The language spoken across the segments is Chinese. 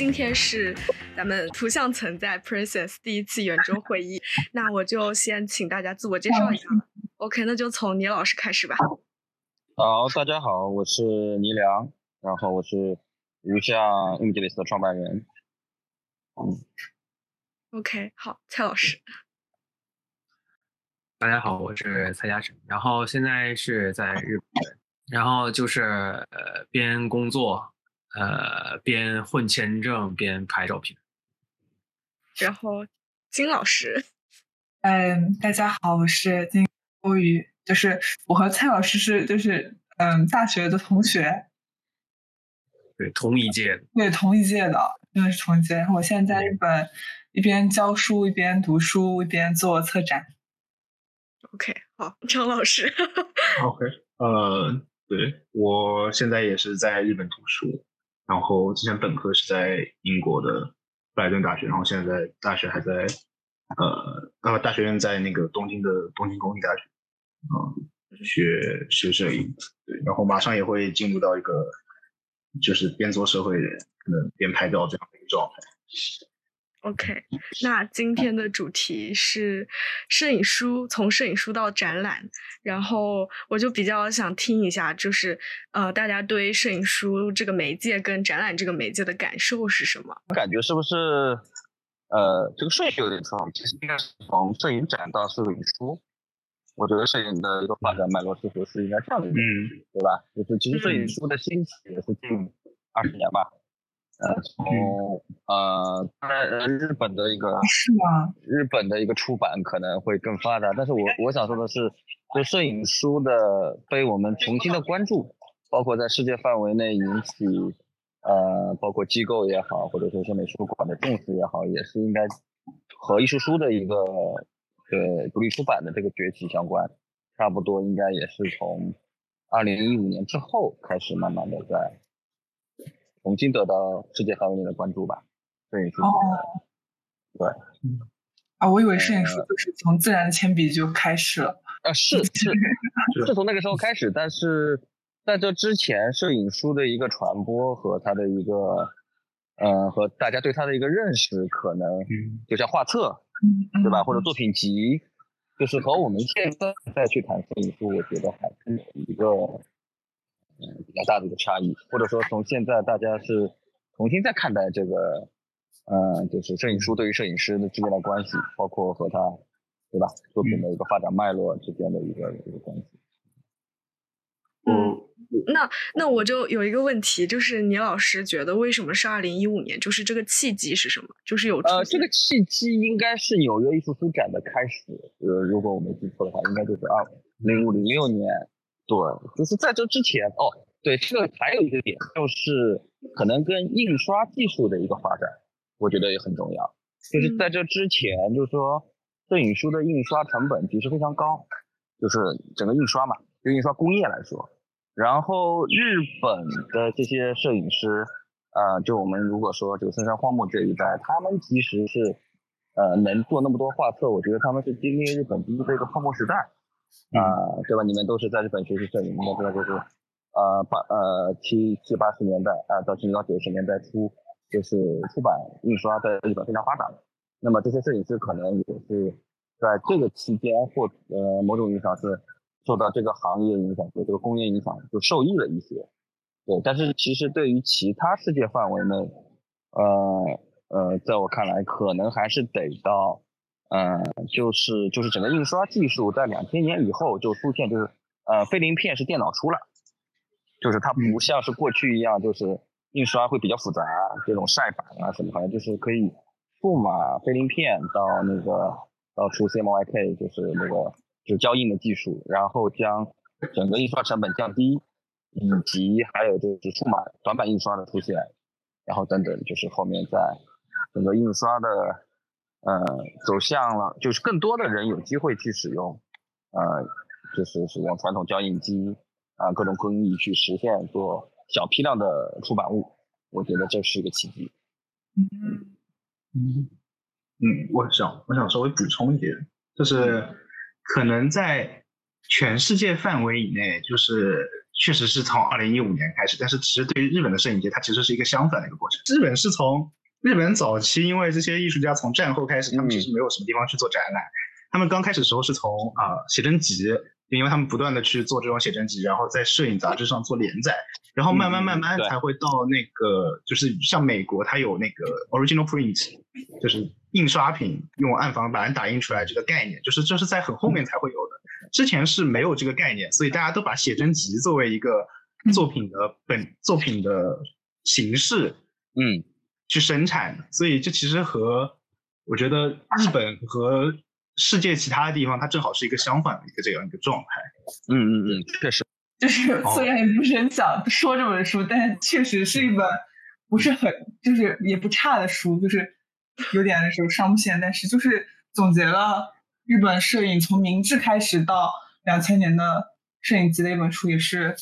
今天是咱们图像存在 Princess 第一次圆桌会议，那我就先请大家自我介绍一下。OK，那就从倪老师开始吧。好，大家好，我是倪良，然后我是余下 Imageless 的创办人。嗯，OK，好，蔡老师。大家好，我是蔡嘉诚，然后现在是在日本，然后就是呃边工作。呃，边混签证边拍照片。然后，金老师，嗯，大家好，我是金欧宇，就是我和蔡老师是就是嗯大学的同学，对，同一届的，对，同一届的，真的是同一届。然后我现在在日本一边教书一边读书一边做策展。OK，好，张老师。OK，呃，对我现在也是在日本读书。然后之前本科是在英国的布莱顿大学，然后现在在大学还在呃呃大学院在那个东京的东京工业大学，嗯，学学摄影，对，然后马上也会进入到一个就是边做社会人可能边拍照这样的一个状态。OK，那今天的主题是摄影书，从摄影书到展览，然后我就比较想听一下，就是呃，大家对摄影书这个媒介跟展览这个媒介的感受是什么？我感觉是不是呃，这个顺序有点错，其实应该是从摄影展到摄影书。我觉得摄影的一个发展脉络似乎是应该这样的，嗯，对吧？就是其实摄影书的兴起也是近二十年吧。呃，从呃，当然，呃，日本的一个是吗？日本的一个出版可能会更发达，但是我我想说的是，就摄影书的被我们重新的关注，包括在世界范围内引起，呃，包括机构也好，或者说是美术馆的重视也好，也是应该和艺术书的一个对独立出版的这个崛起相关，差不多应该也是从二零一五年之后开始慢慢的在。重新得到世界范围内的关注吧，摄影书。哦，对，啊，我以为摄影书就是从自然的铅笔就开始了。啊，是是，是从那个时候开始，但是在这之前，摄影书的一个传播和它的一个，嗯，和大家对它的一个认识，可能就像画册，对吧？或者作品集，就是和我们现在再去谈摄影书，我觉得还是有一个。嗯，比较大的一个差异，或者说从现在大家是重新再看待这个，嗯，就是摄影书对于摄影师的之间的关系，包括和他，对吧，作品的一个发展脉络之间的一个一个关系。嗯，那那我就有一个问题，就是倪老师觉得为什么是二零一五年？就是这个契机是什么？就是有呃，这个契机应该是纽约艺术书展的开始，呃，如果我没记错的话，应该就是二零五零六年。对，就是在这之前哦，对，这个还有一个点，就是可能跟印刷技术的一个发展，我觉得也很重要。就是在这之前，就是说摄影书的印刷成本其实非常高，就是整个印刷嘛，就印刷工业来说。然后日本的这些摄影师，呃，就我们如果说这个森山荒木这一代，他们其实是呃能做那么多画册，我觉得他们是经历日本第一个泡沫时代。啊，对吧？你们都是在日本学习摄影，应该知道就是，呃，八呃七七八十年代啊，到甚至到九十年代初，就是出版印刷在日本非常发达。那么这些摄影师可能也是在这个期间或呃某种意义上是受到这个行业影响，对这个工业影响就受益了一些。对，但是其实对于其他世界范围内，呃呃，在我看来，可能还是得到。嗯，就是就是整个印刷技术在两千年以后就出现，就是呃，菲林片是电脑出了，就是它不像是过去一样，就是印刷会比较复杂，这种晒版啊什么，好像就是可以数码菲林片到那个到出 CMYK，就是那个就是胶印的技术，然后将整个印刷成本降低，以及还有就是数码短板印刷的出现，然后等等，就是后面在整个印刷的。呃，走向了，就是更多的人有机会去使用，呃，就是使用传统胶印机啊，各种工艺去实现做小批量的出版物，我觉得这是一个契机。嗯嗯嗯，我想我想稍微补充一点，就是可能在全世界范围以内，就是确实是从二零一五年开始，但是其实对于日本的摄影节，它其实是一个相反的一个过程。日本是从日本早期，因为这些艺术家从战后开始，他们其实没有什么地方去做展览，他们刚开始时候是从啊写真集，因为他们不断的去做这种写真集，然后在摄影杂志上做连载，然后慢慢慢慢才会到那个就是像美国，它有那个 original print，就是印刷品用暗房把人打印出来这个概念，就是这是在很后面才会有的。之前是没有这个概念，所以大家都把写真集作为一个作品的本作品的形式，嗯，去生产。所以这其实和我觉得日本和世界其他的地方，它正好是一个相反的一个这样一个状态。嗯嗯嗯，确实，就是 虽然也不是很想说这本书，但确实是一本不是很就是也不差的书，就是有点的时候上不线，但是就是总结了。日本摄影从明治开始到两千年的摄影集的一本书，也是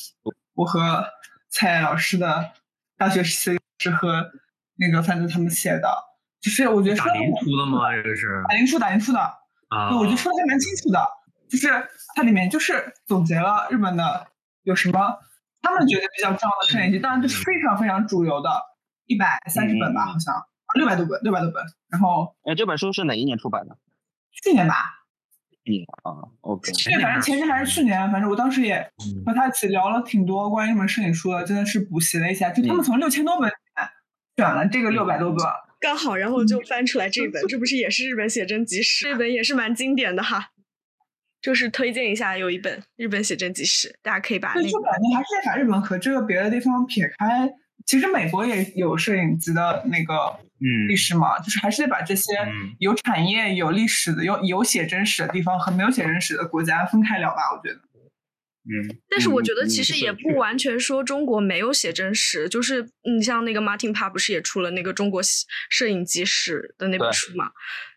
我和蔡老师的大学时期是和那个范子他们写的。就是我觉得打印出的吗？这个是打印出打印出的啊。我觉得说的还蛮清楚的，就是它里面就是总结了日本的有什么他们觉得比较重要的摄影集，当然就是非常非常主流的，一百三十本吧，好像六百多本，六百多本。然后，哎，这本书是哪一年出版的？去年吧。啊，OK，对，反正前年还是去年，反正我当时也和他一起聊了挺多关于这本摄影书的，真的是补习了一下。就他们从六千多本选了这个六百多个，刚好，然后就翻出来这本，这不是也是日本写真集史？这本也是蛮经典的哈，就是推荐一下，有一本日本写真集史，大家可以把那个。就感觉还是在法日本和这个别的地方撇开，其实美国也有摄影集的那个。嗯，历史嘛，就是还是得把这些有产业、有历史的、有有写真史的地方和没有写真史的国家分开聊吧。我觉得，嗯，但是我觉得其实也不完全说中国没有写真史，就是你像那个 Martin Pa 不是也出了那个中国摄影集史的那本书嘛？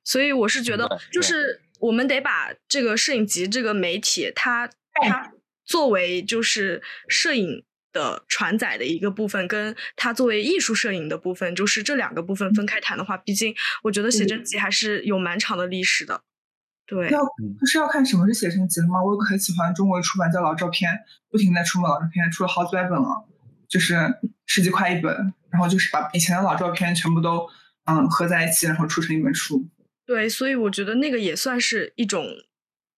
所以我是觉得，就是我们得把这个摄影集这个媒体，它它作为就是摄影。的传载的一个部分，跟它作为艺术摄影的部分，就是这两个部分分开谈的话，毕竟我觉得写真集还是有蛮长的历史的。对，要是要看什么是写真集的吗？我有个很喜欢中国出版叫老照片，不停在出老照片，出了好几百本了，就是十几块一本，然后就是把以前的老照片全部都嗯合在一起，然后出成一本书。对，所以我觉得那个也算是一种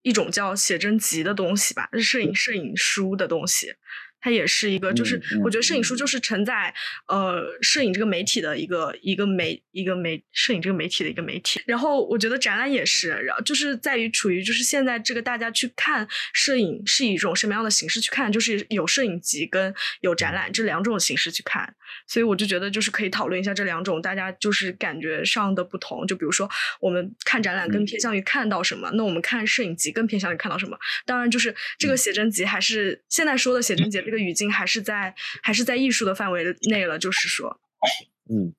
一种叫写真集的东西吧，是摄影摄影书的东西。它也是一个，就是我觉得摄影书就是承载呃摄影这个媒体的一个一个媒一个媒摄影这个媒体的一个媒体。然后我觉得展览也是，然后就是在于处于就是现在这个大家去看摄影是以一种什么样的形式去看，就是有摄影集跟有展览这两种形式去看。所以我就觉得就是可以讨论一下这两种大家就是感觉上的不同。就比如说我们看展览更偏向于看到什么，那我们看摄影集更偏向于看到什么。当然就是这个写真集还是现在说的写真集。这个语境还是在还是在艺术的范围内了，就是说，嗯，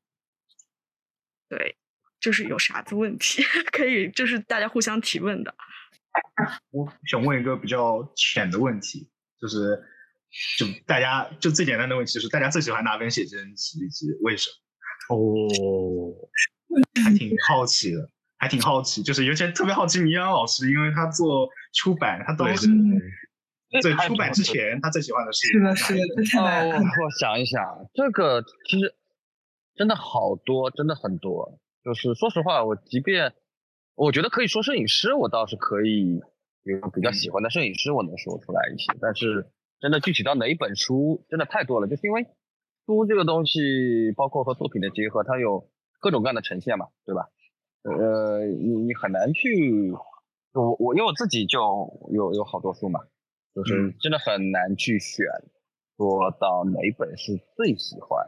对，就是有啥子问题 可以，就是大家互相提问的。我想问一个比较浅的问题，就是就大家就最简单的问题，就是大家最喜欢哪本写真集以及为什么？哦，还挺好奇的，还挺好奇，就是尤其特别好奇倪阳老师，因为他做出版，他都是。在出版之前，他最喜欢的是是的，是的，太难了。我想一想，这个其实真的好多，真的很多。就是说实话，我即便我觉得可以说摄影师，我倒是可以有比较喜欢的摄影师，我能说出来一些。但是真的具体到哪一本书，真的太多了。就是因为书这个东西，包括和作品的结合，它有各种各样的呈现嘛，对吧？呃，你你很难去，我我因为我自己就有有好多书嘛。就是真的很难去选，说到哪本是最喜欢，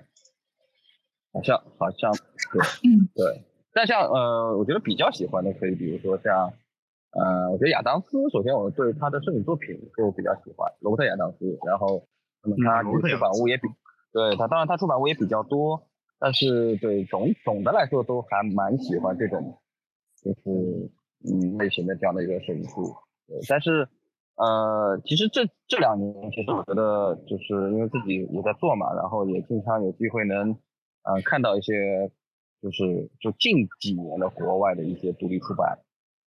好像好像对，对。但像呃，我觉得比较喜欢的可以，比如说像，呃，我觉得亚当斯，首先我对他的摄影作品就比较喜欢，罗伯特亚当斯。然后，那么他出版物也比，对他当然他出版物也比较多，但是对总总的来说都还蛮喜欢这种，就是嗯类型的这样的一个摄影书，对，但是。呃，其实这这两年，其实我觉得就是因为自己也在做嘛，然后也经常有机会能，呃，看到一些，就是就近几年的国外的一些独立出版，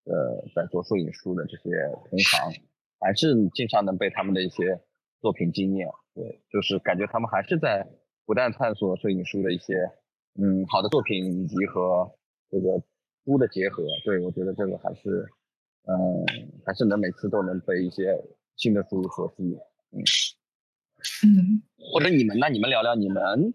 呃，在做摄影书的这些同行，还是经常能被他们的一些作品惊艳。对，就是感觉他们还是在不断探索摄影书的一些嗯好的作品以及和这个书的结合。对我觉得这个还是嗯还是能每次都能被一些新的书所吸引。嗯嗯，或者你们那？你们聊聊你们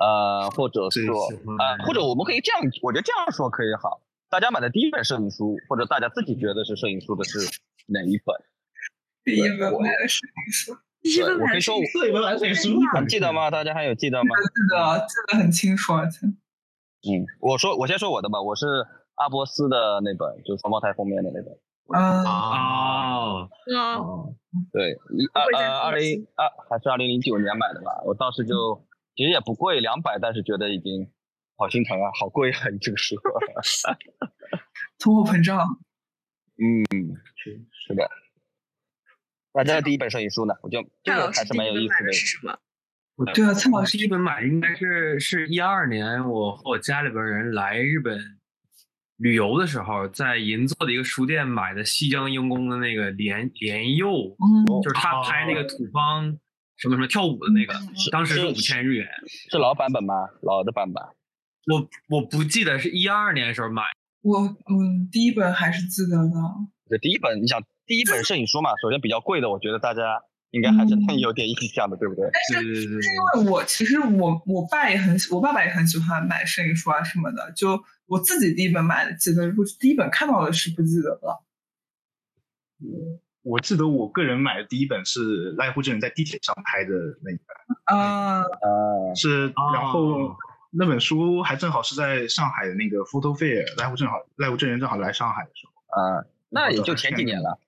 呃，或者说喜欢啊、或者我们可以这样，我觉得这样说可以好。大家买的第一本摄影书，或者大家自己觉得是摄影书的是哪一本？第一本买的摄影书，第一本买的是我可以说我摄影书还记得吗？大家还有记得吗？记得记得很清楚，嗯，我说我先说我的吧，我是阿波斯的那本，就是双胞胎封面的那本。嗯，啊，哦，啊，哦对，一二呃二零二还是二零零九年买的吧。我当时就其实也不贵，两百，但是觉得已经好心疼啊，好贵啊！这个书。通货膨胀，嗯，是的。大家的第一本摄影书呢？我觉得这个还是蛮有意思的？对啊，蔡老师一本买的应该是是一二年，我和我家里边人来日本旅游的时候，在银座的一个书店买的西江英公的那个莲莲佑，嗯，就是他拍那个土方什么什么跳舞的那个嗯，当时是是五千日元。是老版本吗？老的版本。我我不记得是一二年的时候买，我嗯第一本还是记得的，这第一本，你想第一本摄影书嘛，首先比较贵的，我觉得大家应该还是 有点印象的，对不对？对对对对是因为我其实我我爸也很喜我爸爸也很喜欢买摄影书啊什么的，就我自己第一本买的记得，如果是第一本看到的是不记得了。我记得我个人买的第一本是濑户真人在地铁上拍的那一本，啊，呃，是然后哦那本书还正好是在上海的那个 Photo Fair，濑户正好濑户真人正好来上海的时候，呃，那也就前几年了，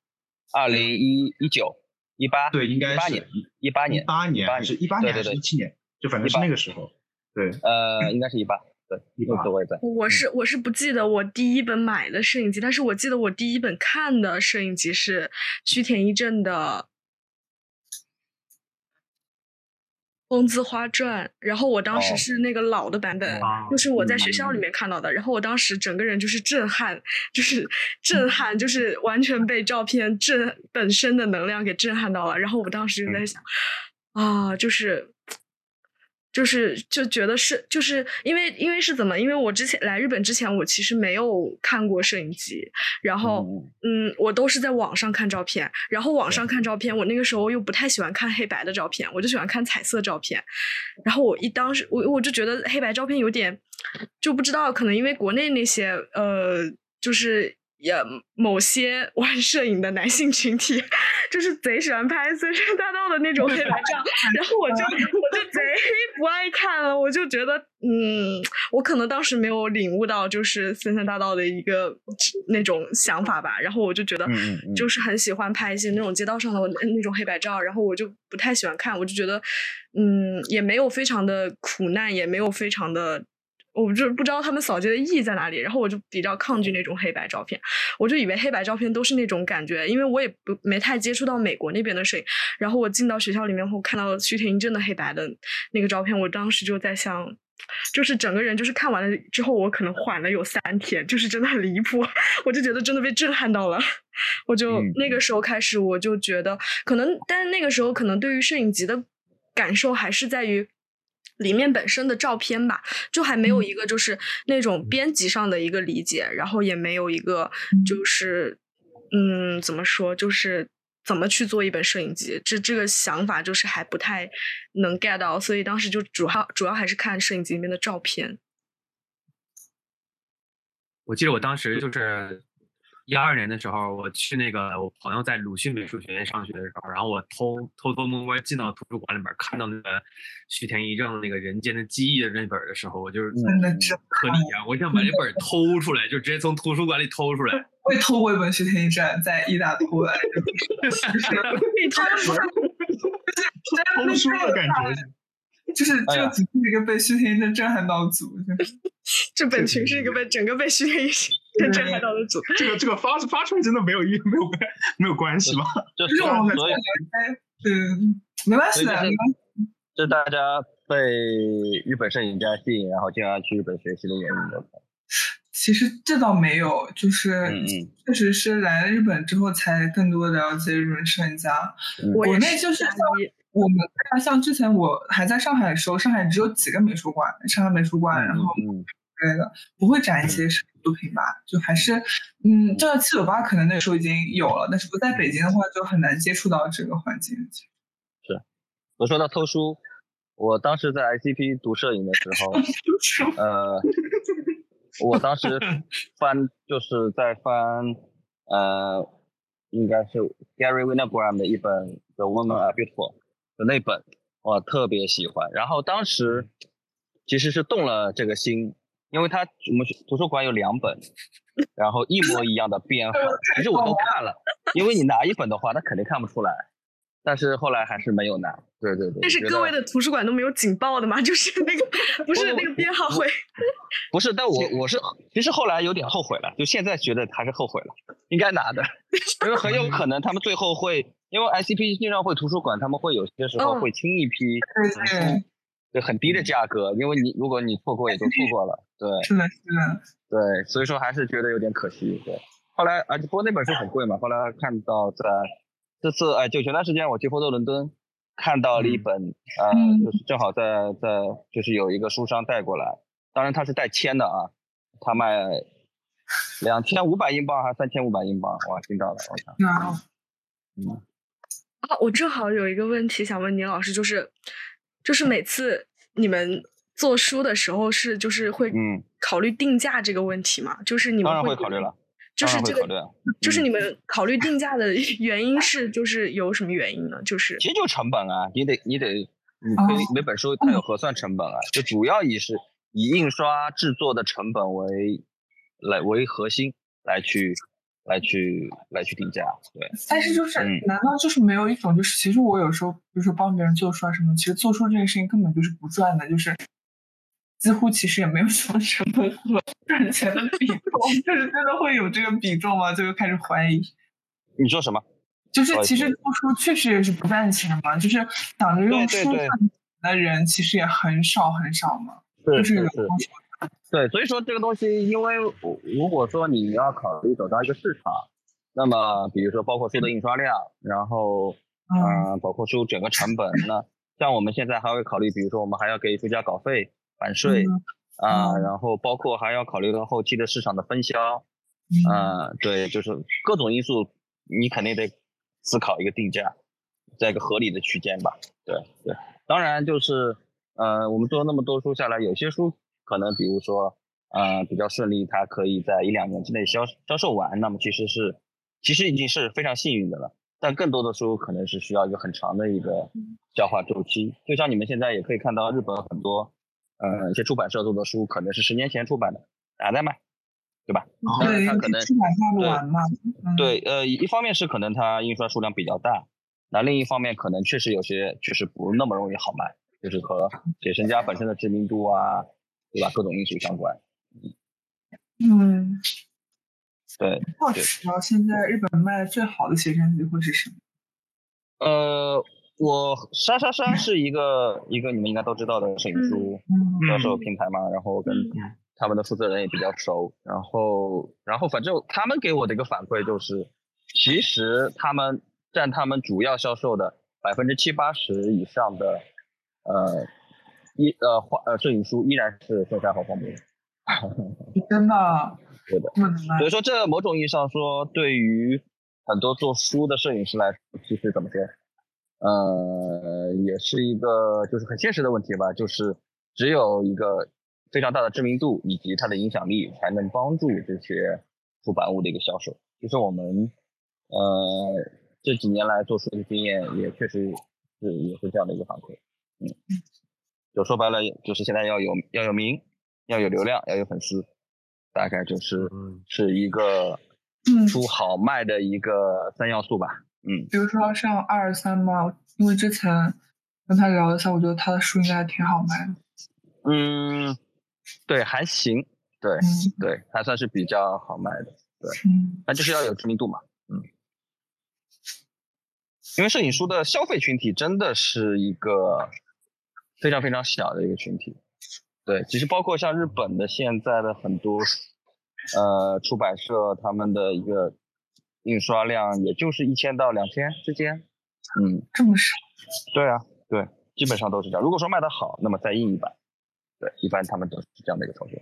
二零一一九、一八，对，应该是一八年，一八年，八年还是一八年还是一七年，就反正是那个时候，对，呃，应该是一八，对，18那次我也在。我是我是不记得我第一本买的摄影集，但是我记得我第一本看的摄影集是须田一正的《风姿花传》，然后我当时哦是那个老的版本，啊就是我在学校里面看到的，然后我当时整个人就是震撼，就是 震撼，就是完全被照片震本身的能量给震撼到了，然后我当时就在想，啊，就是。就是就觉得是，就是因为因为是怎么？因为我之前来日本之前，我其实没有看过摄影机，然后嗯嗯，我都是在网上看照片，然后网上看照片，我那个时候又不太喜欢看黑白的照片，我就喜欢看彩色照片。然后我一当时我我就觉得黑白照片有点就不知道，可能因为国内那些呃，就是也某些玩摄影的男性群体，就是贼喜欢拍森山大道的那种黑白照，然后我就我就贼不爱看了，我就觉得嗯，我可能当时没有领悟到就是森山大道的一个那种想法吧，然后我就觉得就是很喜欢拍一些那种街道上的那种黑白照，然后我就不太喜欢看，我就觉得嗯，也没有非常的苦难，也没有非常的。我就不知道他们扫街的意义在哪里，然后我就比较抗拒那种黑白照片，我就以为黑白照片都是那种感觉，因为我也不没太接触到美国那边的摄影，然后我进到学校里面后看到须田一正的黑白的那个照片，我当时就在想，就是整个人就是看完了之后，我可能缓了有三天，就是真的很离谱，我就觉得真的被震撼到了，我就、嗯那个时候开始我就觉得可能，但是那个时候可能对于摄影集的感受还是在于。里面本身的照片吧，就还没有一个就是那种编辑上的一个理解，然后也没有一个就是嗯怎么说，就是怎么去做一本摄影集，这这个想法就是还不太能 get 到，所以当时就主要主要还是看摄影集里面的照片。我记得我当时就是一二年的时候，我去那个我朋友在鲁迅美术学院上学的时候，然后我偷偷偷摸摸进到图书馆里面，看到那个徐田一正那个《人间的记忆》的那本的时候，我就是真的震可以啊！我想把这本偷出来，就直接从图书馆里偷出来。我也偷过一本《徐天一正》，在意大偷来的，就是 被偷偷书的感觉，就是哎呀这个组是一个被徐天一正震撼到的组，就这本群是一个被整个被徐天一正震撼到的组。这个这个发发出来真的没有意没有关没有关系吗？就就是是我们所以嗯，没关系的，没关系这大家被日本摄影家吸引，然后进而去日本学习的原因。其实这倒没有，就是确实是来了日本之后才更多了解日本摄影家。嗯我也国内就是像我们看，像之前我还在上海的时候，上海只有几个美术馆，上海美术馆，然后嗯之类的，不会展一些摄影作品吧？就还是，嗯，这七九八可能那个时候已经有了，但是不在北京的话，就很难接触到这个环境。是我说到偷书，我当时在 ICP 读摄影的时候，呃，我当时翻就是在翻，呃，应该是 Gary Winogrand 的一本《The Woman Are Beautiful》的那本，我特别喜欢。然后当时其实是动了这个心，因为它我们图书馆有两本，然后一模一样的编号，其实我都看了，因为你拿一本的话，他肯定看不出来。但是后来还是没有拿，对对对。但是各位的图书馆都没有警报的嘛？就是那个 不是那个编号会，不是，但我 我是其实后来有点后悔了，就现在觉得还是后悔了，应该拿的，因为很有可能他们最后会，因为 ICP 经常会图书馆，他们会有些时候嗯会清一批就很低的价格，因为你如果你错过也就错过了，对是的，是的，对，所以说还是觉得有点可惜，对。后来啊，不过那本书很贵嘛，后来看到在这次哎，就前段时间我去波多伦敦看到了一本，呃，嗯就是正好在在就是有一个书商带过来，当然它是带签的啊，他卖两千五百英镑还是三千五百英镑，哇，听到了，我想，那嗯，啊，我正好有一个问题想问倪老师，就是就是每次你们做书的时候是就是会嗯考虑定价这个问题吗？就是你们当然会会考虑了，就是这个就是你们考虑定价的 原因是就是有什么原因呢？就是其实就成本啊，你得你得你可以哦每本书它有核算成本啊，就主要以是以印刷制作的成本为来为核心来去来去来去定价，对，但是就是，嗯难道就是没有一种就是，其实我有时候，比如说帮别人做出来什么，其实做出这件事情根本就是不赚的，就是几乎其实也没有什么成本和赚钱的比重，就是真的会有这个比重吗？就又开始怀疑。你说什么？就是其实做书确实也是不赚钱嘛，就是想着用书赚钱的人其实也很少很少嘛，就是有是是，对，所以说这个东西，因为如果说你要考虑走到一个市场，那么比如说包括书的印刷量，然后嗯。嗯、呃包括书整个成本，那像我们现在还会考虑，比如说我们还要给书家稿费、版税嗯啊、嗯。然后包括还要考虑到后期的市场的分销，嗯。啊，对，就是各种因素，你肯定得思考一个定价，在一个合理的区间吧。对对，当然就是，呃，我们做那么多书下来，有些书可能比如说，呃，比较顺利，它可以在一两年之内销销售完，那么其实是其实已经是非常幸运的了。但更多的书可能是需要一个很长的一个消化周期，就像你们现在也可以看到日本很多，呃，一些出版社做的书可能是十年前出版的，还在卖，对吧？当然对，它可能出版下不完嘛，嗯对，呃，一方面是可能它印刷数量比较大，那另一方面可能确实有些确实不那么容易好卖，就是和写生家本身的知名度啊，对吧？各种因素相关。嗯，对，好奇哦，现在日本卖的最好的写真集会是什么？呃，我莎莎莎是一个一个你们应该都知道的摄影书嗯销售平台嘛，然后跟嗯他们的负责人也比较熟，然后然后反正他们给我的一个反馈就是，其实他们占他们主要销售的百分之七八十以上的，呃，一呃画呃摄影书依然是线下和黄梅，真的对的。所以说，这某种意义上说，对于很多做书的摄影师来说，其实怎么说，呃，也是一个就是很现实的问题吧，就是只有一个非常大的知名度以及它的影响力，才能帮助这些出版物的一个销售。就是我们呃这几年来做书的经验，也确实是也是这样的一个反馈。嗯，就说白了，就是现在要有要有名，要有流量，要有粉丝，大概就是嗯是一个嗯书好卖的一个三要素吧。嗯，比如说像二三嘛，因为之前跟他聊了一下，我觉得他的书应该挺好卖的。嗯，对，还行，对嗯对，还算是比较好卖的，对那就是要有知名度嘛。嗯，因为摄影书的消费群体真的是一个非常非常小的一个群体。对，其实包括像日本的现在的很多呃，出版社他们的一个印刷量也就是一千到两千之间。嗯，这么少？对啊，对，基本上都是这样。如果说卖得好，那么再印一版。对，一般他们都是这样的一个操作。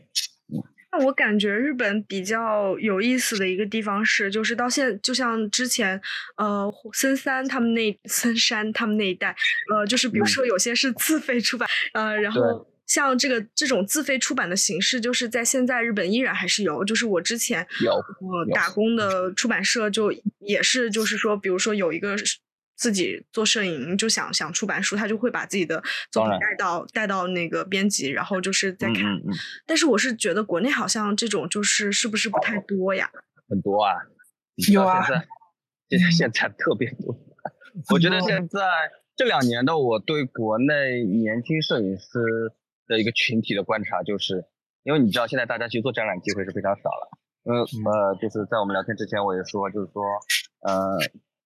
那我感觉日本比较有意思的一个地方是，就是到现就像之前，呃，森三他们那森山他们那一代，呃，就是比如说有些是自费出版，呃，然后像这个这种自费出版的形式，就是在现在日本依然还是有。就是我之前我呃打工的出版社就也是，就是说，比如说有一个。自己做摄影就想想出版书，他就会把自己的作品带到带到那个编辑，然后就是在看。但是我是觉得国内好像这种就是是不是不太多呀？很多啊，有啊，现在现在特别多。我觉得现在这两年的我对国内年轻摄影师的一个群体的观察，就是因为你知道现在大家去做展览机会是非常少了。嗯呃，就是在我们聊天之前我也说，就是说呃。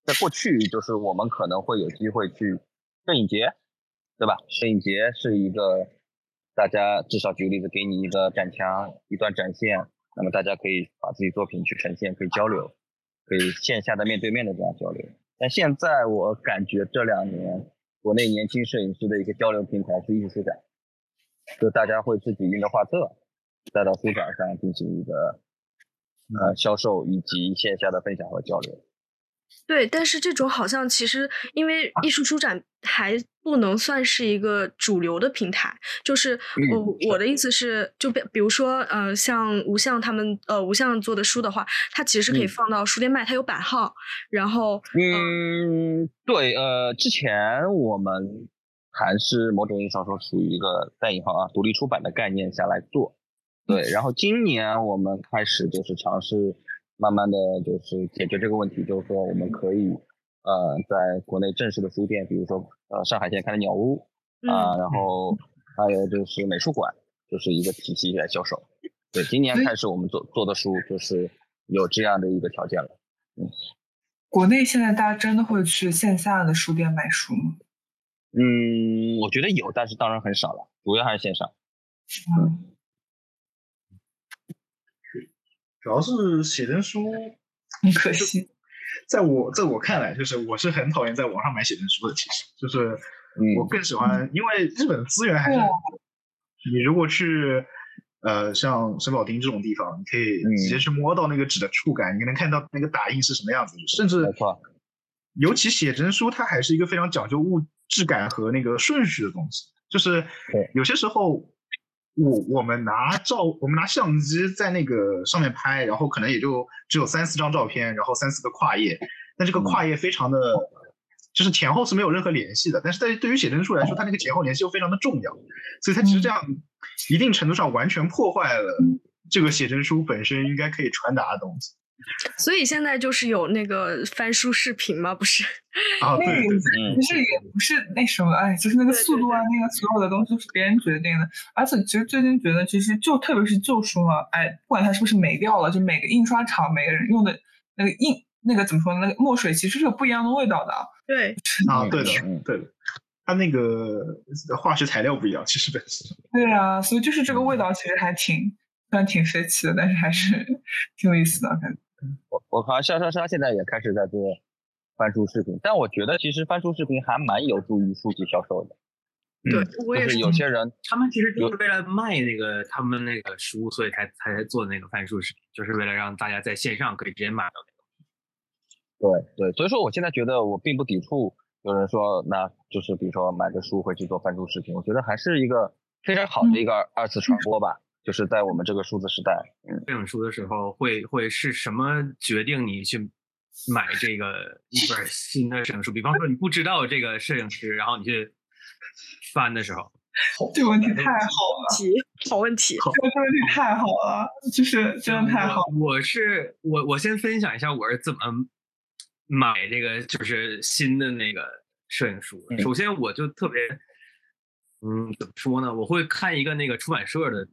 在过去，就是我们可能会有机会去摄影节，对吧？摄影节是一个大家至少举个例子，给你一个展墙，一段展现，那么大家可以把自己作品去呈现，可以交流，可以线下的面对面的这样交流。但现在我感觉这两年国内年轻摄影师的一个交流平台是艺术展，就大家会自己印的画册带到书展上进行一个呃销售以及线下的分享和交流。对，但是这种好像其实，因为艺术书展还不能算是一个主流的平台，就是我我的意思是，就比比如说，呃，像吴相他们，呃，吴相做的书的话，它其实可以放到书店卖，它有版号，然后，嗯，对，呃，之前我们还是某种意义上说属于一个带引号啊独立出版的概念下来做，对，然后今年我们开始就是尝试。慢慢的就是解决这个问题，就是说我们可以，呃，在国内正式的书店，比如说呃上海现在开的鸟屋啊，然后还有就是美术馆，就是一个体系来销售。对，今年开始我们做做的书就是有这样的一个条件了。嗯，国内现在大家真的会去线下的书店买书吗？嗯，我觉得有，但是当然很少了，主要还是线上。嗯。主要是写真书，很可惜，在我在我看来，就是我是很讨厌在网上买写真书的。其实，就是我更喜欢，因为日本的资源还是，你如果去呃像神保町这种地方，你可以直接去摸到那个纸的触感，你能看到那个打印是什么样子，甚至，尤其写真书，它还是一个非常讲究物质感和那个顺序的东西，就是有些时候。我我们拿照，我们拿相机在那个上面拍，然后可能也就只有三四张照片，然后三四个跨页，但这个跨页非常的，就是前后是没有任何联系的。但是在对于写真书来说，它那个前后联系又非常的重要，所以它其实这样一定程度上完全破坏了这个写真书本身应该可以传达的东西。所以现在就是有那个翻书视频吗？不是，啊，对，不是也不是那什么，哎，就是那个速度啊，那个所有的东西都是别人决定的。而且其实最近觉得，其实就特别是旧书嘛，哎，不管它是不是没掉了，就每个印刷厂每个人用的那个印那个怎么说呢？那个墨水其实是有不一样的味道的。对，啊，对的，对的，它那个化学材料不一样，其实本身。对啊，所以就是这个味道其实还挺虽然挺神奇的，但是还是挺有意思的感觉。我我好像莎莎莎现在也开始在做翻书视频，但我觉得其实翻书视频还蛮有助于书籍销售的。对，就是有些人他们其实就是为了卖那个他们那个书，所以才才做那个翻书视频，就是为了让大家在线上可以直接买到那个。对对，所以说我现在觉得我并不抵触有人说，那就是比如说买个书回去做翻书视频，我觉得还是一个非常好的一个二次传播吧。就是在我们这个数字时代，摄影书的时候，会会是什么决定你去买这个一本新的摄影书？比方说你不知道这个摄影师，然后你去翻的时候，这个问题太好了，题好问题，这个问题太好了，就是真的太好。我是我我先分享一下我是怎么买这个就是新的那个摄影书。首先我就特别，嗯，怎么说呢？我会看一个那个出版社的。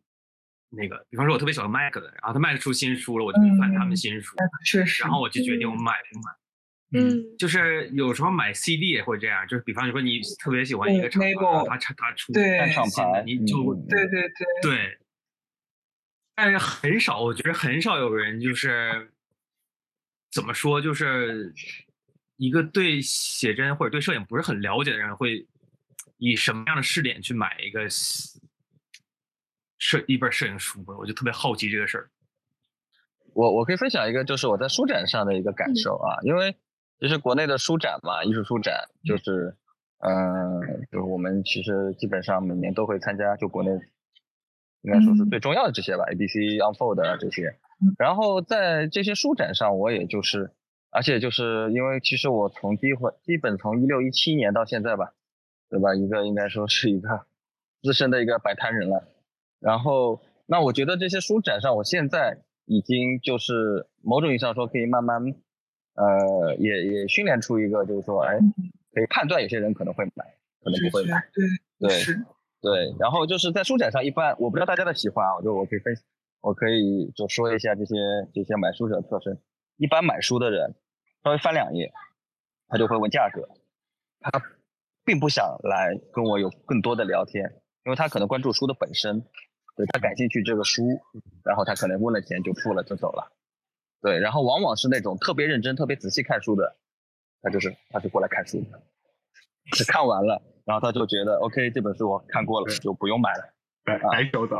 那个，比方说，我特别喜欢 Mac 的，然后他卖出新书了，我就去翻他们新书，确实，然后我就决定我买不买。嗯，就是有时候买 CD 也会这样，就是比方说你特别喜欢一个厂牌，他他他出对新的，你就对对对对。但是很少，我觉得很少有人就是怎么说，就是一个对写真或者对摄影不是很了解的人，会以什么样的视点去买一个摄一本摄影书？我就特别好奇这个事儿。我我可以分享一个，就是我在书展上的一个感受啊，因为就是国内的书展嘛，艺术书展，就是嗯，就是我们其实基本上每年都会参加，就国内。应该说是最重要的这些吧，A B C Unfold 这些。然后在这些书展上，我也就是，而且就是因为其实我从基本基本从一六一七年到现在吧，对吧？一个应该说是一个 资深的一个摆摊人了。然后那我觉得这些书展上，我现在已经就是某种意义上说可以慢慢，呃，也也训练出一个就是说，哎，可以判断有些人可能会买，可能不会买。对对。对，然后就是在书展上，一般我不知道大家的喜欢啊，我就我可以分，我可以就说一下这些这些买书者的特征。一般买书的人稍微翻两页，他就会问价格，他并不想来跟我有更多的聊天，因为他可能关注书的本身，对他感兴趣这个书，然后他可能问了钱就付了就走了。对，然后往往是那种特别认真、特别仔细看书的，他就是他就过来看书，是看完了。然后他就觉得 OK，这本书我看过了，就不用买了，白白收到。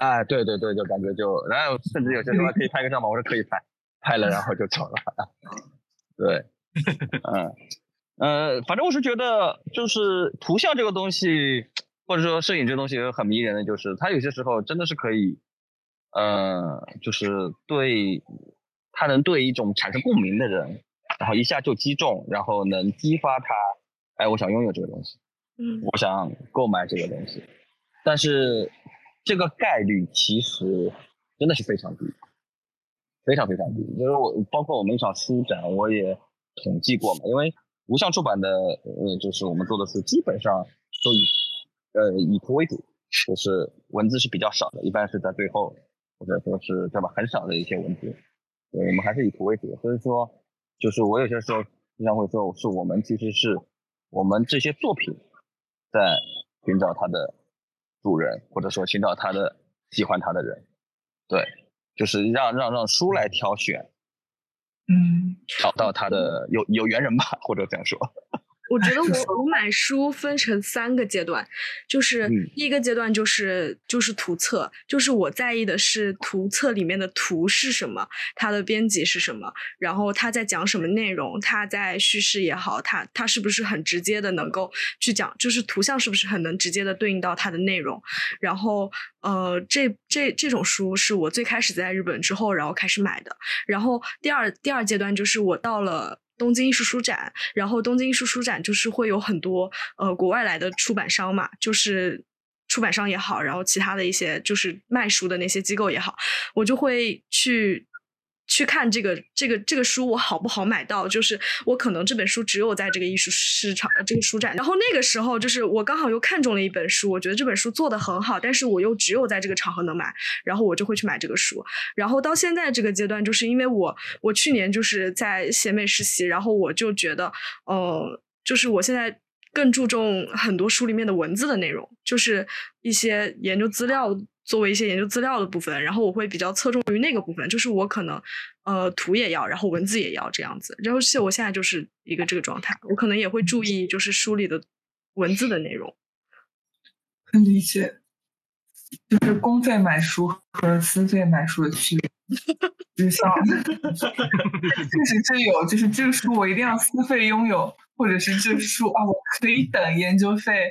哎，对对对，就感觉就，然后甚至有些时候可以拍个照吗？我说可以拍，拍了然后就走了。对，嗯，呃，反正我是觉得，就是图像这个东西，或者说摄影这东西很迷人的，就是它有些时候真的是可以，呃，就是对，它能对一种产生共鸣的人，然后一下就击中，然后能激发他，哎，我想拥有这个东西。嗯，我想购买这个东西，但是这个概率其实真的是非常低，非常非常低。就是我包括我们一场书展，我也统计过嘛。因为无相出版的，呃，就是我们做的书基本上都以呃以图为主，就是文字是比较少的，一般是在最后或者说是对吧，很少的一些文字。对，我们还是以图为主。所以说，就是我有些时候经常会说，是我们其实是我们这些作品。在寻找它的主人，或者说寻找他的喜欢他的人，对，就是让让让书来挑选，嗯，找到他的有有缘人吧，或者这样说。我觉得 我我买书分成三个阶段，就是第一个阶段就是就是图册，就是我在意的是图册里面的图是什么，它的编辑是什么，然后它在讲什么内容，它在叙事也好，它它是不是很直接的能够去讲，就是图像是不是很能直接的对应到它的内容，然后呃这这这种书是我最开始在日本之后然后开始买的，然后第二第二阶段就是我到了。东京艺术书展，然后东京艺术书展就是会有很多呃国外来的出版商嘛，就是出版商也好，然后其他的一些就是卖书的那些机构也好，我就会去。去看这个这个这个书我好不好买到？就是我可能这本书只有在这个艺术市场这个书展，然后那个时候就是我刚好又看中了一本书，我觉得这本书做的很好，但是我又只有在这个场合能买，然后我就会去买这个书。然后到现在这个阶段，就是因为我我去年就是在协美实习，然后我就觉得，呃，就是我现在更注重很多书里面的文字的内容，就是一些研究资料。作为一些研究资料的部分，然后我会比较侧重于那个部分，就是我可能呃图也要，然后文字也要这样子。然后现我现在就是一个这个状态，我可能也会注意就是书里的文字的内容。很理解，就是公费买书和私费买书的区别。就像确实是有，就是这个书我一定要私费拥有，或者是这个书啊，我可以等研究费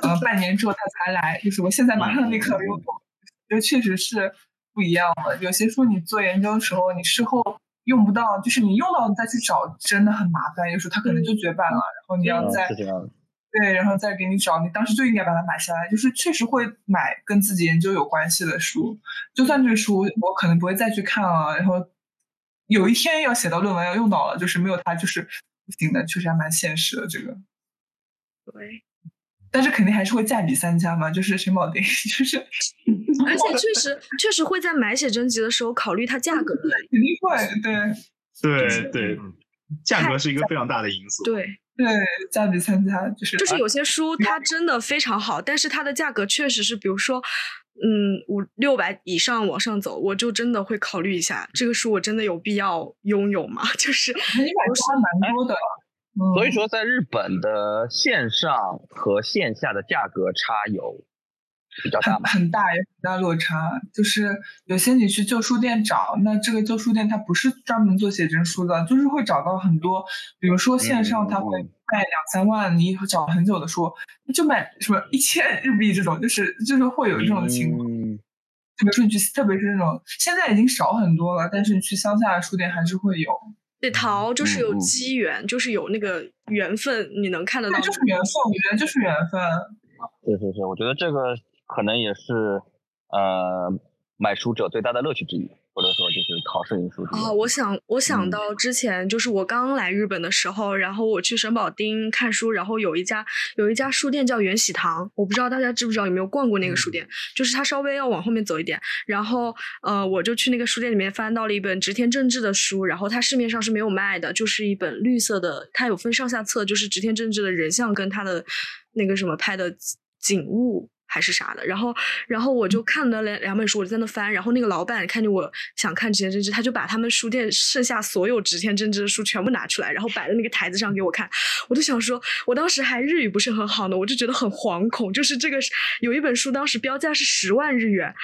呃半年之后他才来，就是我现在马上立刻拥有。就确实是不一样的。有些书你做研究的时候，你事后用不到，就是你用到再去找，真的很麻烦。有时候它可能就绝版了，然后你要再对，然后再给你找，你当时就应该把它买下来。就是确实会买跟自己研究有关系的书，就算这个书我可能不会再去看了，然后有一天要写到论文要用到了，就是没有它就是不行的，确实还蛮现实的这个。对。但是肯定还是会价比三家嘛，就是沈宝丁，就是，而且确实确实会在买写真集的时候考虑它价格的，肯定会，对对对，价格是一个非常大的因素，对对，价比三家就是，就是有些书它真的非常好，但是它的价格确实是，比如说嗯五六百以上往上走，我就真的会考虑一下这个书我真的有必要拥有吗？就是还蛮多的。嗯所以说，在日本的线上和线下的价格差有比较大很吗？很大有很大落差，就是有些你去旧书店找，那这个旧书店它不是专门做写真书的，就是会找到很多，比如说线上它会卖两三万，你找很久的书，就卖什么一千日币这种，就是就是会有这种情况。嗯特别是你去，特别是那种现在已经少很多了，但是你去乡下的书店还是会有。得淘，就是有机缘，就是有那个缘分，你能看得到。就是缘分，我觉得就是缘分。是是是，我觉得这个可能也是呃买书者最大的乐趣之一，或者说就是考摄影书之一。啊、我想，我想嗯到之前就是我刚来日本的时候，然后我去神保町看书，然后有一家有一家书店叫元喜堂，我不知道大家知不知道有没有逛过那个书店，就是它稍微要往后面走一点，然后呃，我就去那个书店里面翻到了一本植田正治的书，然后它市面上是没有卖的，就是一本绿色的，它有分上下册，就是植田正治的人像跟他的那个什么拍的景物。还是啥的，然后，然后我就看了两两本书，我就在那翻，然后那个老板看见我想看植田真知，他就把他们书店剩下所有植田真知的书全部拿出来，然后摆在那个台子上给我看。我就想说，我当时还日语不是很好呢，我就觉得很惶恐，就是这个有一本书当时标价是十万日元。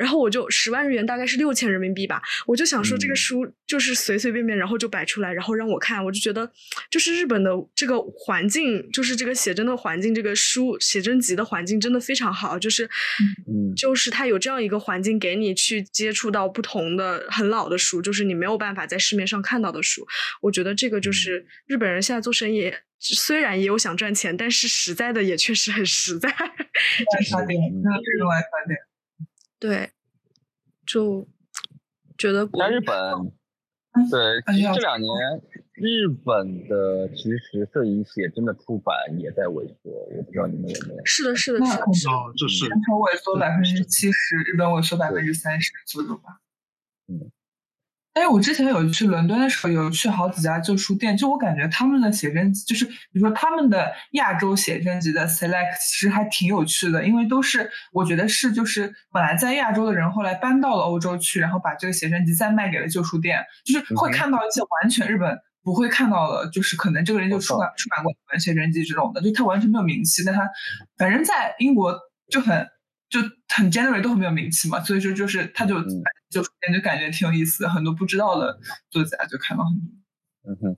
然后我就十万日元大概是六千人民币吧，我就想说这个嗯。书就是随随便便，然后就摆出来，然后让我看，我就觉得就是日本的这个环境，就是这个写真的环境，这个书写真集的环境真的非常好，就是嗯。就是它有这样一个环境给你去接触到不同的很老的书，就是你没有办法在市面上看到的书。我觉得这个就是日本人现在做生意，虽然也有想赚钱，但是实在的也确实很实在。外发店，嗯。真的是用来发店。对，就觉得国在日本，对，其实这两年日本的其实摄影写真的出版也在萎缩，我不知道你们有没有？是的，是的，是的，是的。哦，就是全球萎缩百分之七十，日本萎缩百分之三十左右吧。嗯。但是我之前有去伦敦的时候，有去好几家旧书店，就我感觉他们的写真集，就是比如说他们的亚洲写真集的 select，其实还挺有趣的，因为都是我觉得是就是本来在亚洲的人，后来搬到了欧洲去，然后把这个写真集再卖给了旧书店，就是会看到一些完全日本不会看到的，就是可能这个人就出版出版过一本写真集这种的，就他完全没有名气，但他反正在英国就很就很 generally 都很没有名气嘛，所以说就是他就嗯就就感觉挺有意思的，很多不知道的作家就看到很多。嗯哼，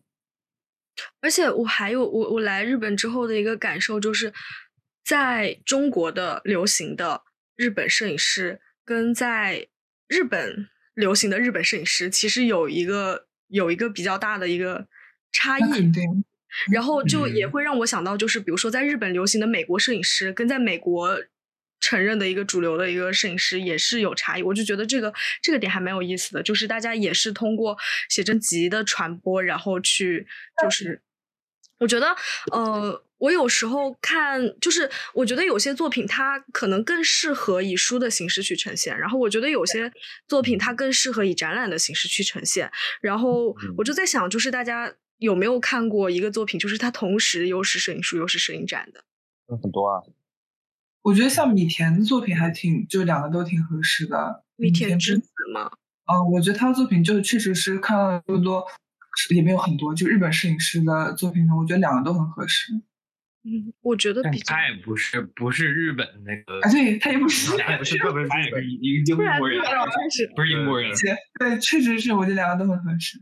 而且我还有我我来日本之后的一个感受就是，在中国的流行的日本摄影师跟在日本流行的日本摄影师其实有一个有一个比较大的一个差异然后就也嗯会让我想到，就是比如说在日本流行的美国摄影师，跟在美国承认的一个主流的一个摄影师也是有差异。我就觉得这个这个点还蛮有意思的，就是大家也是通过写真集的传播，然后去就是，我觉得呃。我有时候看，就是我觉得有些作品它可能更适合以书的形式去呈现，然后我觉得有些作品它更适合以展览的形式去呈现。然后我就在想，就是大家有没有看过一个作品，就是它同时又是摄影书又是摄影展的？有很多啊。我觉得像米田的作品还挺，就两个都挺合适的。米田之之子吗，嗯，我觉得他的作品就确实是看了多多，也没有很多，就日本摄影师的作品中，我觉得两个都很合适。嗯，我觉得比较他也不是不是日本那个，啊，对他也不是，他也不是特别日他也本是一个英国人不，然是不是英国人。对，确实是，我觉得两个都很合适。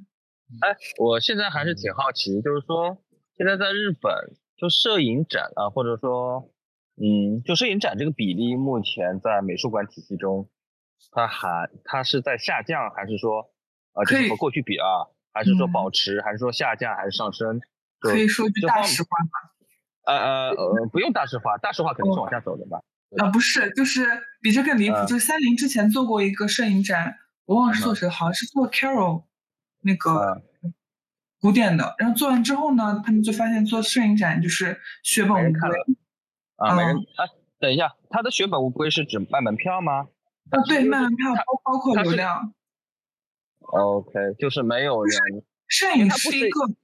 哎，我现在还是挺好奇，就是说现在在日本，就摄影展啊，或者说，嗯，就摄影展这个比例，目前在美术馆体系中，它还它是在下降，还是说，呃，就可以是和过去比啊，还是说嗯保持，还是说下降，还是上升？可以说句大实话吗？呃呃呃，不用大实话，大实话肯定是往下走的吧？啊，不是，就是比这更离谱。嗯就是三菱之前做过一个摄影展，我忘了是做谁，好像是做 Carol 那个嗯古典的。然后做完之后呢，他们就发现做摄影展就是血本无归。啊，没人嗯哎，等一下，他的血本无归是指卖门票吗？啊，对，卖门票包包括流量。？OK，就是没有人，摄影是是一个嗯。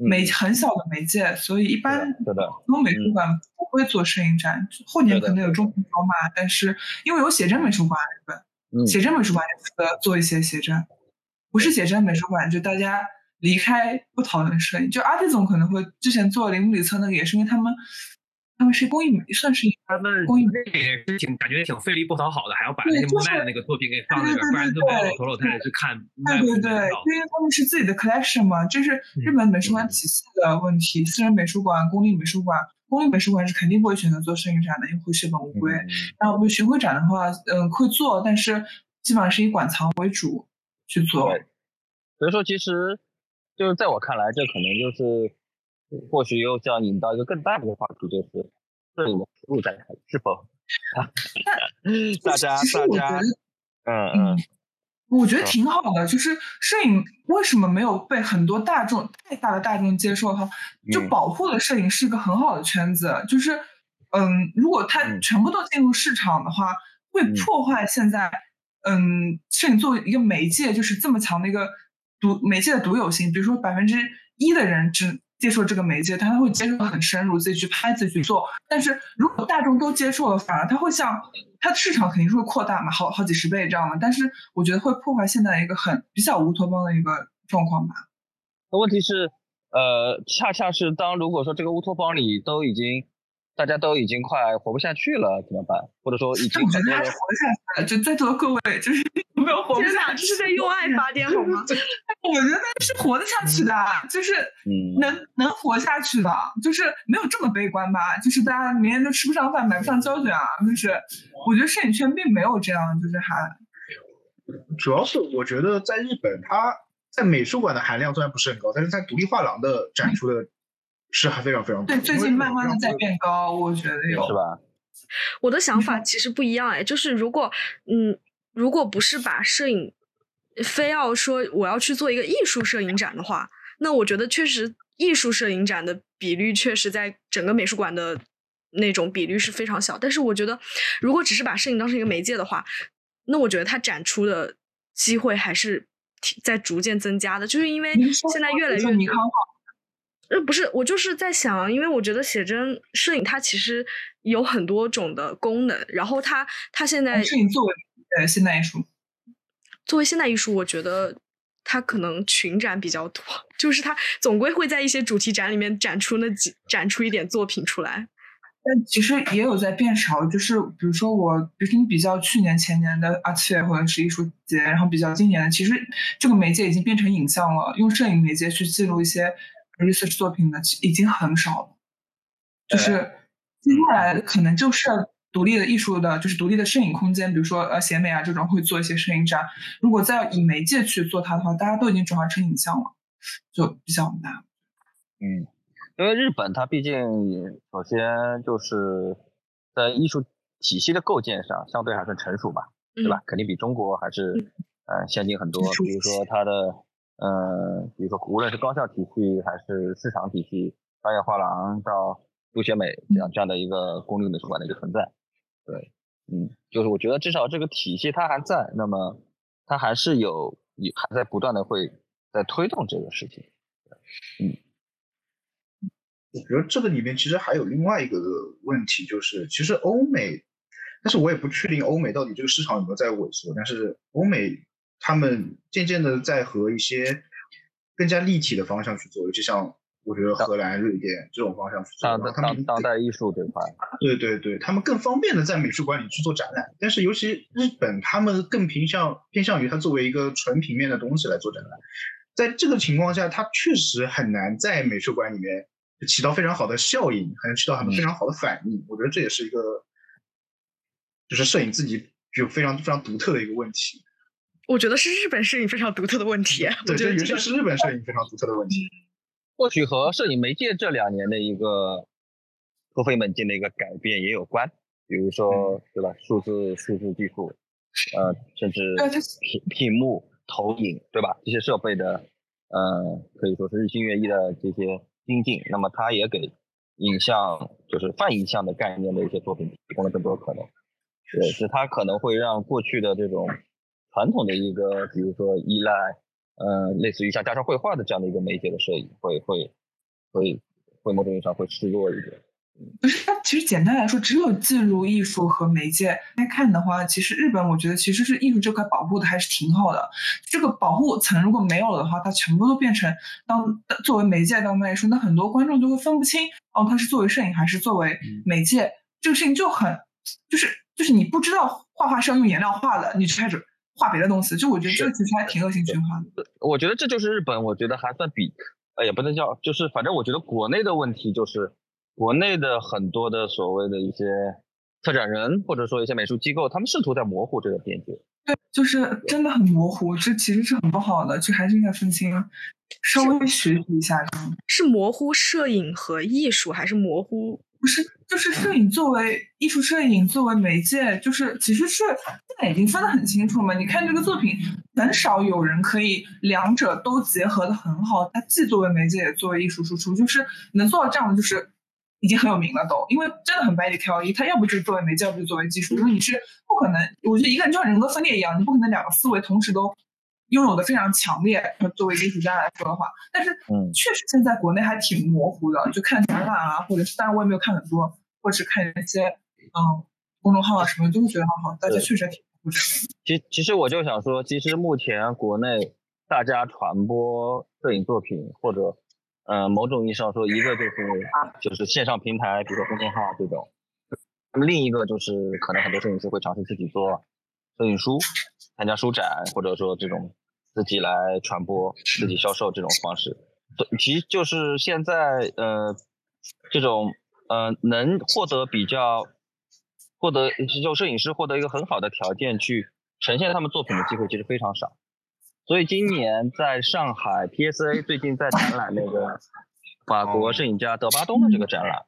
媒很小的媒介，所以一般是的，普通美术馆不会做摄影展，后年可能有中平走马，但是因为有写真美术馆，日本嗯，写真美术馆也负责做一些写真，不是写真美术馆，就大家离开不讨论摄影，就阿迪总可能会之前做铃木里策那个，也是因为他们他们是工艺美，算是他们工艺美也是挺感觉挺费力不讨好的，还要把那些莫奈的那个作品给放那边，不然都没有头老太太去看对对对，因为他们是自己的 collection 嘛，这是日本美术馆体系的问题。私人美术馆、公立美术馆，公立美术馆是肯定不会选择做摄影展的，因为会血本无归。嗯然后我们巡回展的话，嗯，会做，但是基本上是以馆藏为主去做。所以说，其实就是在我看来，这可能就是或许又要引到一个更大的一个话题，就是摄影的实物展开是否 大家大家嗯嗯嗯，我觉得挺好的。就是摄影为什么没有被很多大众太大的大众接受哈，就嗯保护了摄影是一个很好的圈子。就是，嗯，如果它嗯全部都进入市场的话，会嗯破坏现在，嗯，摄影作为一个媒介，就是这么强的一个独媒介的独有性。比如说百分之一的人只接受这个媒介，他会接受很深入，自己去拍，自己去做。但是如果大众都接受了，反而他会像他的市场肯定是会扩大嘛，好好几十倍这样的。但是我觉得会破坏现在一个很比较乌托邦的一个状况吧。那问题是，呃，恰恰是当如果说这个乌托邦里都已经大家都已经快活不下去了，怎么办？或者说已经很多人得还是活不下去了。就在座的各位，就是有没有活不下去？这是在用爱发电好吗？我觉得是活得下去的，就是嗯能能活下去的，就是没有这么悲观吧？就是大家明天都吃不上饭，买不上胶卷啊，就是我觉得摄影圈并没有这样，就是还主要是我觉得在日本，它在美术馆的含量虽然不是很高，但是在独立画廊的展出的是还非常非常多。对，最近慢慢的在变高，我觉得有是吧？我的想法其实不一样哎，就是如果嗯，如果不是把摄影非要说我要去做一个艺术摄影展的话，那我觉得确实艺术摄影展的比率确实在整个美术馆的那种比率是非常小。但是我觉得，如果只是把摄影当成一个媒介的话，那我觉得它展出的机会还是挺在逐渐增加的，就是因为现在越来越呃，不是，我就是在想，因为我觉得写真摄影它其实有很多种的功能，然后它它现在摄影作为呃现代艺术，作为现代艺术，我觉得它可能群展比较多，就是它总归会在一些主题展里面展出那几展出一点作品出来。但其实也有在变少，就是比如说我，比如说你比较去年前年的 Art Fair 或者是艺术节，然后比较今年的，其实这个媒介已经变成影像了，用摄影媒介去记录一些 research 作品的其已经很少了。就是接下来可能就是独立的艺术的，就是独立的摄影空间，比如说呃写美啊这种会做一些摄影展。如果再以媒介去做它的话，大家都已经转化成影像了，就比较难。嗯，因为日本它毕竟首先就是在艺术体系的构建上相对还算成熟吧，对吧？肯定比中国还是呃先进很多。比如说它的呃，比如说无论是高校体系还是市场体系，商业画廊到杜学美这样这样的一个公立美术馆的一个存在，对，嗯，就是我觉得至少这个体系它还在，那么它还是有也还在不断的会在推动这个事情。嗯我觉得这个里面其实还有另外一个问题，就是其实欧美，但是我也不确定欧美到底这个市场有没有在萎缩，但是欧美他们渐渐的在和一些更加立体的方向去做，尤其像我觉得荷兰、瑞典这种方向去做，他们当当代艺术这块，对对对，他们更方便的在美术馆里去做展览，但是尤其日本，他们更偏向偏向于它作为一个纯平面的东西来做展览，在这个情况下，它确实很难在美术馆里面起到非常好的效应，还能起到很非常好的反应。我觉得这也是一个，就是摄影自己有非常非常独特的一个问题。我觉得是日本摄影非常独特的问题。我对，这尤觉得这个其是日本摄影非常独特的问题。或许和摄影媒介这两年的一个突飞猛进的一个改变也有关，比如说对吧，数字数字技术，呃，甚至屏屏幕、投影，对吧？这些设备的，呃，可以说是日新月异的这些精进，那么它也给影像就是泛影像的概念的一些作品提供了更多可能。对，是它可能会让过去的这种传统的一个，比如说依赖。呃，类似于像加上绘画的这样的一个媒介的摄影，会会会会某种意义上会示弱一点。不是，它其实简单来说，只有进入艺术和媒介来看的话，其实日本我觉得其实是艺术这块保护的还是挺好的。这个保护层如果没有了的话，它全部都变成当作为媒介当卖书，那很多观众就会分不清哦，它是作为摄影还是作为媒介，这个事情就很就是就是你不知道画画是要用颜料画的，你就开始画别的东西，就我觉得这个其实还挺恶性循环的。我觉得这就是日本，我觉得还算比呃也不能叫，就是反正我觉得国内的问题就是。国内的很多的所谓的一些策展人，或者说一些美术机构，他们试图在模糊这个边界。对，就是真的很模糊，这其实是很不好的，就还是应该分清，稍微学习一下。是模糊摄影和艺术，还是模糊？不是，就是摄影作为艺术，摄影作为媒介，就是其实是现在已经分得很清楚嘛。你看这个作品，很少有人可以两者都结合的很好，它既作为媒介，也作为艺术输出，就是能做到这样的，就是。已经很有名了，都因为真的很百里挑一，他要不就是作为媒介，要不就作为技术，因为你是不可能，我觉得一个人就像人格分裂一样，你不可能两个思维同时都拥有的非常强烈。作为艺术家来说的话，但是确实现在国内还挺模糊的，就看展览啊，或者是当然我也没有看很多，或者是看一些嗯公众号啊什么，就会觉得好好，大家确实挺模糊的。其其实我就想说，其实目前国内大家传播摄影作品或者。嗯，某种意义上说，一个就是就是线上平台，比如说公众号这种，那么另一个就是可能很多摄影师会尝试自己做摄影书，参加书展，或者说这种自己来传播、自己销售这种方式。其实就是现在呃这种呃能获得比较获得就摄影师获得一个很好的条件去呈现他们作品的机会其实非常少。所以今年在上海 PSA 最近在展览那个法国摄影家德巴东的这个展览，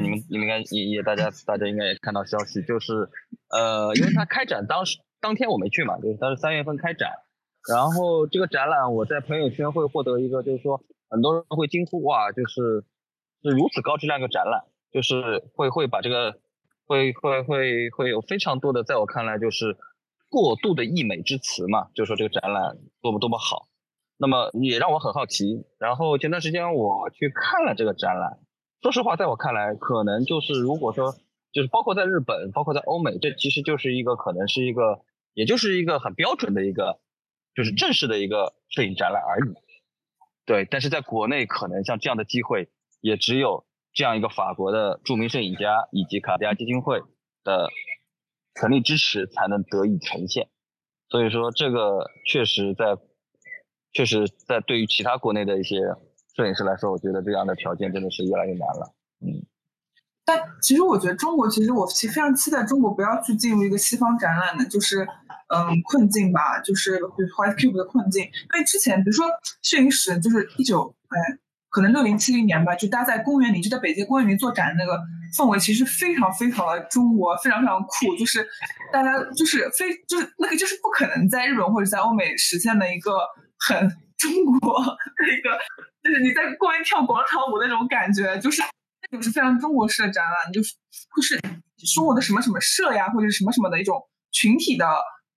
你们你们应该也也大家大家应该也看到消息，就是呃，因为他开展当时当天我没去嘛，就是他是三月份开展，然后这个展览我在朋友圈会获得一个，就是说很多人会惊呼哇，就是是如此高质量一个展览，就是会会把这个会会会会有非常多的，在我看来就是。过度的溢美之词嘛，就说这个展览多么多么好，那么也让我很好奇。然后前段时间我去看了这个展览，说实话，在我看来，可能就是如果说就是包括在日本，包括在欧美，这其实就是一个可能是一个，也就是一个很标准的一个，就是正式的一个摄影展览而已。对，但是在国内，可能像这样的机会，也只有这样一个法国的著名摄影家以及卡地亚基金会的。全力支持才能得以呈现，所以说这个确实在，确实在对于其他国内的一些摄影师来说，我觉得这样的条件真的是越来越难了。嗯，但其实我觉得中国，其实我其实非常期待中国不要去进入一个西方展览的，就是嗯困境吧，就是 White Cube 的困境。因为之前比如说摄影史，就是一九哎。可能六零七零年吧，就大家在公园里，就在北京公园里做展，那个氛围其实非常非常的中国，非常非常酷。就是大家就是非就是那个就是不可能在日本或者在欧美实现的一个很中国的一个，就是你在公园跳广场舞那种感觉，就是那种是非常中国式的展览，就是就是中国的什么什么社呀，或者什么什么的一种群体的。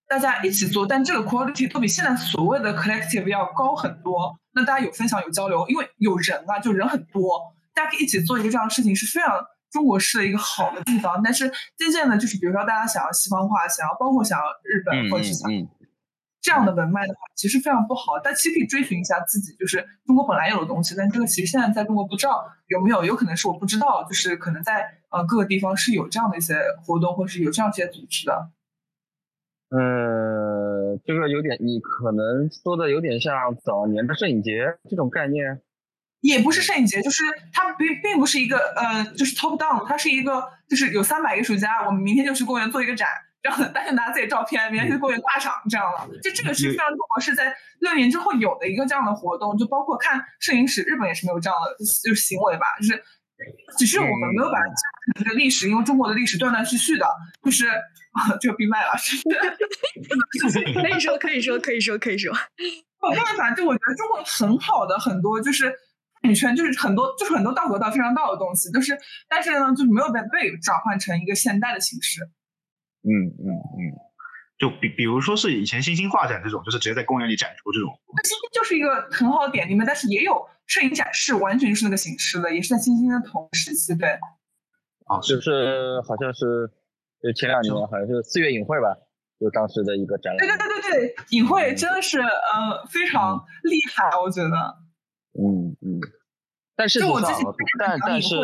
大家一起做，但这个 quality 都比现在所谓的 collective 要高很多。那大家有分享有交流，因为有人啊，就人很多，大家可以一起做一个这样的事情，是非常中国式的一个好的地方。但是渐渐的，就是比如说大家想要西方化，想要包括想要日本或者是想这样的文脉的话，其实非常不好。但其实可以追寻一下自己，就是中国本来有的东西。但这个其实现在在中国不知道有没有，有可能是我不知道，就是可能在呃各个地方是有这样的一些活动，或是有这样一些组织的。呃，这个有点，你可能说的有点像早年的摄影节这种概念，也不是摄影节，就是它并并不是一个呃，就是 top down，它是一个就是有三百艺术家，我们明天就去公园做一个展，这样大家拿自己照片，明天去公园挂上这样了。就这个是非常中国是在六年之后有的一个这样的活动，就包括看摄影史，日本也是没有这样的就是行为吧，就是只是我们没有把这个历史，因为中国的历史断断续续的，就是。就闭麦了，可以说，可以说，可以说，可以说。没办法，就我觉得中国很好的很多就是女权，就是很多就是很多道德道非常道的东西，就是但是呢，就是没有被被转换成一个现代的形式。嗯嗯嗯，就比比如说是以前新兴画展这种，就是直接在公园里展出这种。那新兴就是一个很好的点里面，但是也有摄影展示，完全就是那个形式的，也是在新兴的同时期，对。啊，就是好像是就前两年好像是四月影会吧，就当时的一个展览。对对对对对，影会真的是呃非常厉害，我觉得。嗯嗯。但事实上，但但是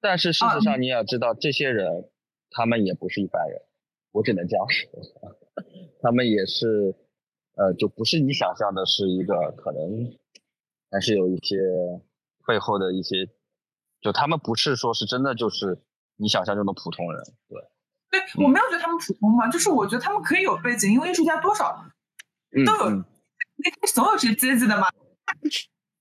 但是事实上，你也要知道，这些人他们也不是一般人，我只能这样说，他们也是呃，就不是你想象的是一个可能，还是有一些背后的一些，就他们不是说是真的就是你想象中的普通人，对。对我没有觉得他们普通嘛，就是我觉得他们可以有背景，因为艺术家多少都有，那总有这些阶级的嘛。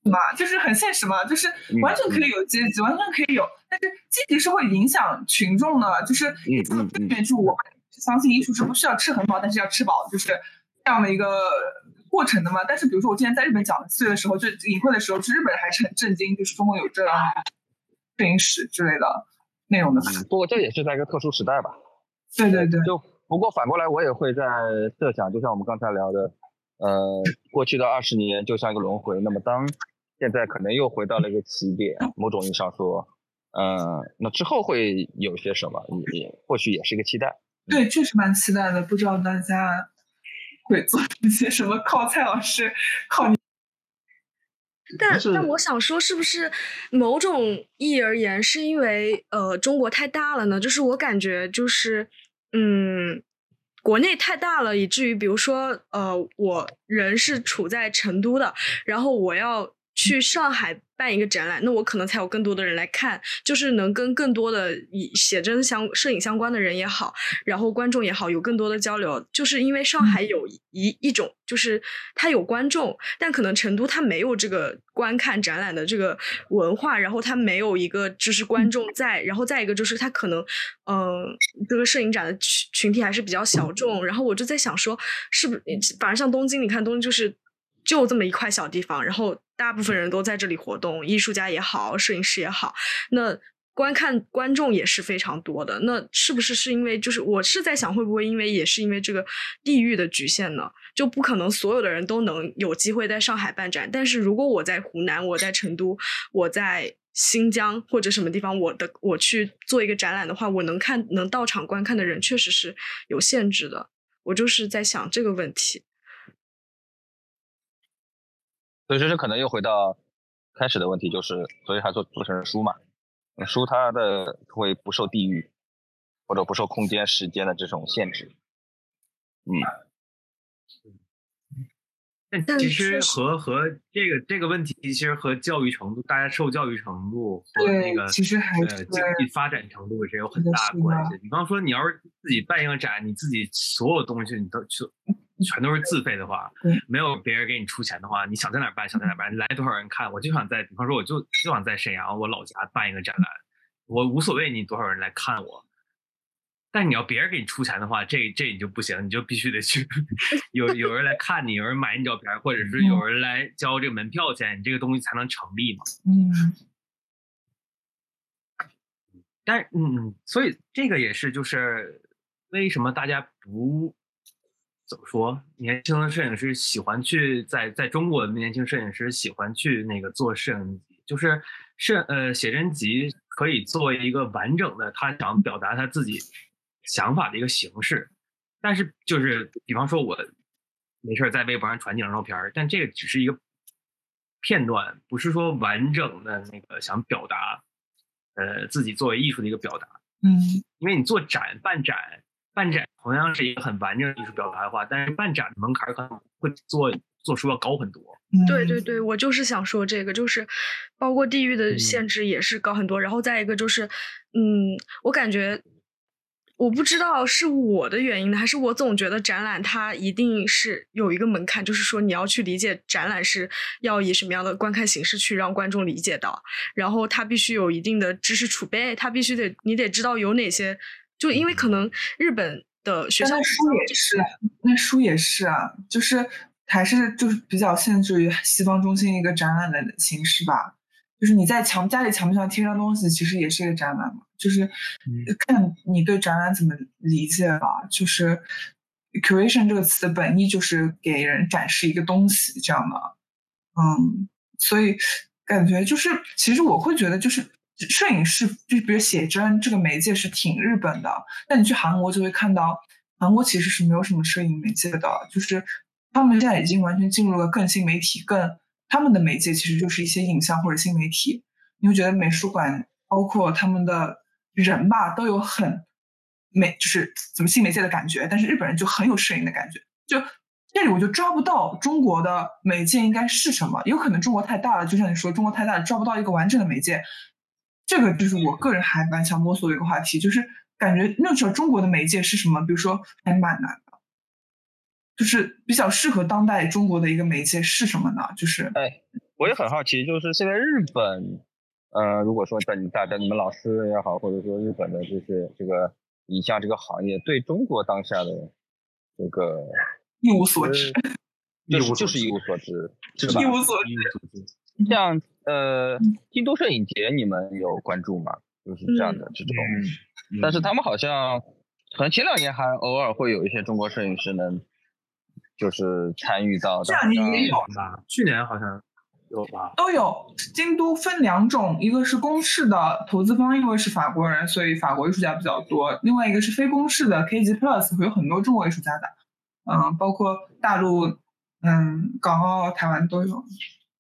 嘛，就是很现实嘛，就是完全可以有阶级，完全可以有，但是阶级是会影响群众的，就是这个根源是我相信艺术是不需要吃很饱，但是要吃饱，就是这样的一个过程的嘛。但是比如说我之前在日本讲四月的时候，就隐晦的时候，就日本人还是很震惊，就是中国有这样摄影史之类的内容的。不过这也是在一个特殊时代吧。对对对。就不过反过来，我也会在设想，就像我们刚才聊的，呃，过去的二十年就像一个轮回，那么当现在可能又回到了一个起点，某种意义上说，呃，那之后会有些什么？也或许也是一个期待。对，确实蛮期待的。不知道大家会做一些什么？靠蔡老师，靠你。但但我想说，是不是某种意义而言，是因为呃中国太大了呢？就是我感觉就是嗯，国内太大了，以至于比如说呃，我人是处在成都的，然后我要。去上海办一个展览，那我可能才有更多的人来看，就是能跟更多的以写真相摄影相关的人也好，然后观众也好，有更多的交流。就是因为上海有一一种，就是它有观众，但可能成都它没有这个观看展览的这个文化，然后它没有一个就是观众在，然后再一个就是它可能，嗯，这个摄影展的群群体还是比较小众。然后我就在想说，是不是反而像东京，你看东京就是就这么一块小地方，然后。大部分人都在这里活动，艺术家也好，摄影师也好，那观看观众也是非常多的。那是不是是因为就是我是在想，会不会因为也是因为这个地域的局限呢？就不可能所有的人都能有机会在上海办展。但是如果我在湖南，我在成都，我在新疆或者什么地方，我的我去做一个展览的话，我能看能到场观看的人确实是有限制的。我就是在想这个问题。所以这是可能又回到开始的问题，就是所以还做做成书嘛，书它的会不受地域或者不受空间时间的这种限制，嗯，但其实和和这个这个问题其实和教育程度，大家受教育程度和那个其实还呃经济发展程度是有很大关系。比方说，你要是自己办一个展，你自己所有东西你都就。全都是自费的话，没有别人给你出钱的话，你想在哪办，想在哪办，来多少人看，我就想在，比方说，我就就想在沈阳我老家办一个展览，我无所谓你多少人来看我，但你要别人给你出钱的话，这这你就不行，你就必须得去 有有人来看你，有人买你照片，或者是有人来交这个门票钱，你这个东西才能成立嘛。嗯。但嗯，所以这个也是，就是为什么大家不。怎么说？年轻的摄影师喜欢去在在中国的年轻摄影师喜欢去那个做摄影集，就是摄呃写真集可以作为一个完整的他想表达他自己想法的一个形式。但是就是比方说我没事在微博上传几张照片，但这个只是一个片段，不是说完整的那个想表达呃自己作为艺术的一个表达。嗯，因为你做展办展。办展同样是一个很完整的艺术表达的话，但是办展的门槛可能会做做出要高很多。对对对，我就是想说这个，就是包括地域的限制也是高很多。然后再一个就是，嗯，我感觉我不知道是我的原因呢，还是我总觉得展览它一定是有一个门槛，就是说你要去理解展览是要以什么样的观看形式去让观众理解到，然后它必须有一定的知识储备，它必须得你得知道有哪些。就因为可能日本的学校书也是，那书也是啊，就是还是就是比较限制于西方中心一个展览的形式吧。就是你在墙家里墙壁上贴上东西，其实也是一个展览嘛。就是看你对展览怎么理解吧。就是 curation 这个词的本意就是给人展示一个东西这样的。嗯，所以感觉就是其实我会觉得就是。摄影是就比如写真这个媒介是挺日本的，但你去韩国就会看到，韩国其实是没有什么摄影媒介的，就是他们现在已经完全进入了更新媒体，更他们的媒介其实就是一些影像或者新媒体。你会觉得美术馆包括他们的人吧，都有很美，就是怎么新媒介的感觉，但是日本人就很有摄影的感觉，就。这里我就抓不到中国的媒介应该是什么，有可能中国太大了，就像你说中国太大了，抓不到一个完整的媒介。这个就是我个人还蛮想摸索的一个话题，就是感觉那时候中国的媒介是什么，比如说还蛮难的，就是比较适合当代中国的一个媒介是什么呢？就是哎，我也很好奇，就是现在日本，呃，如果说在你大家你们老师也好，或者说日本的就是这个影像这个行业对中国当下的这个。一无所知，一无就是一无所知，一无所知。像呃，京都摄影节，你们有关注吗？就是这样的这种，但是他们好像可能前两年还偶尔会有一些中国摄影师能，就是参与到。这两年也有吧？去年好像有吧？都有。京都分两种，一个是公式的投资方，因为是法国人，所以法国艺术家比较多；另外一个是非公式的 KG Plus，会有很多中国艺术家的。嗯，包括大陆，嗯，港澳、台湾都有。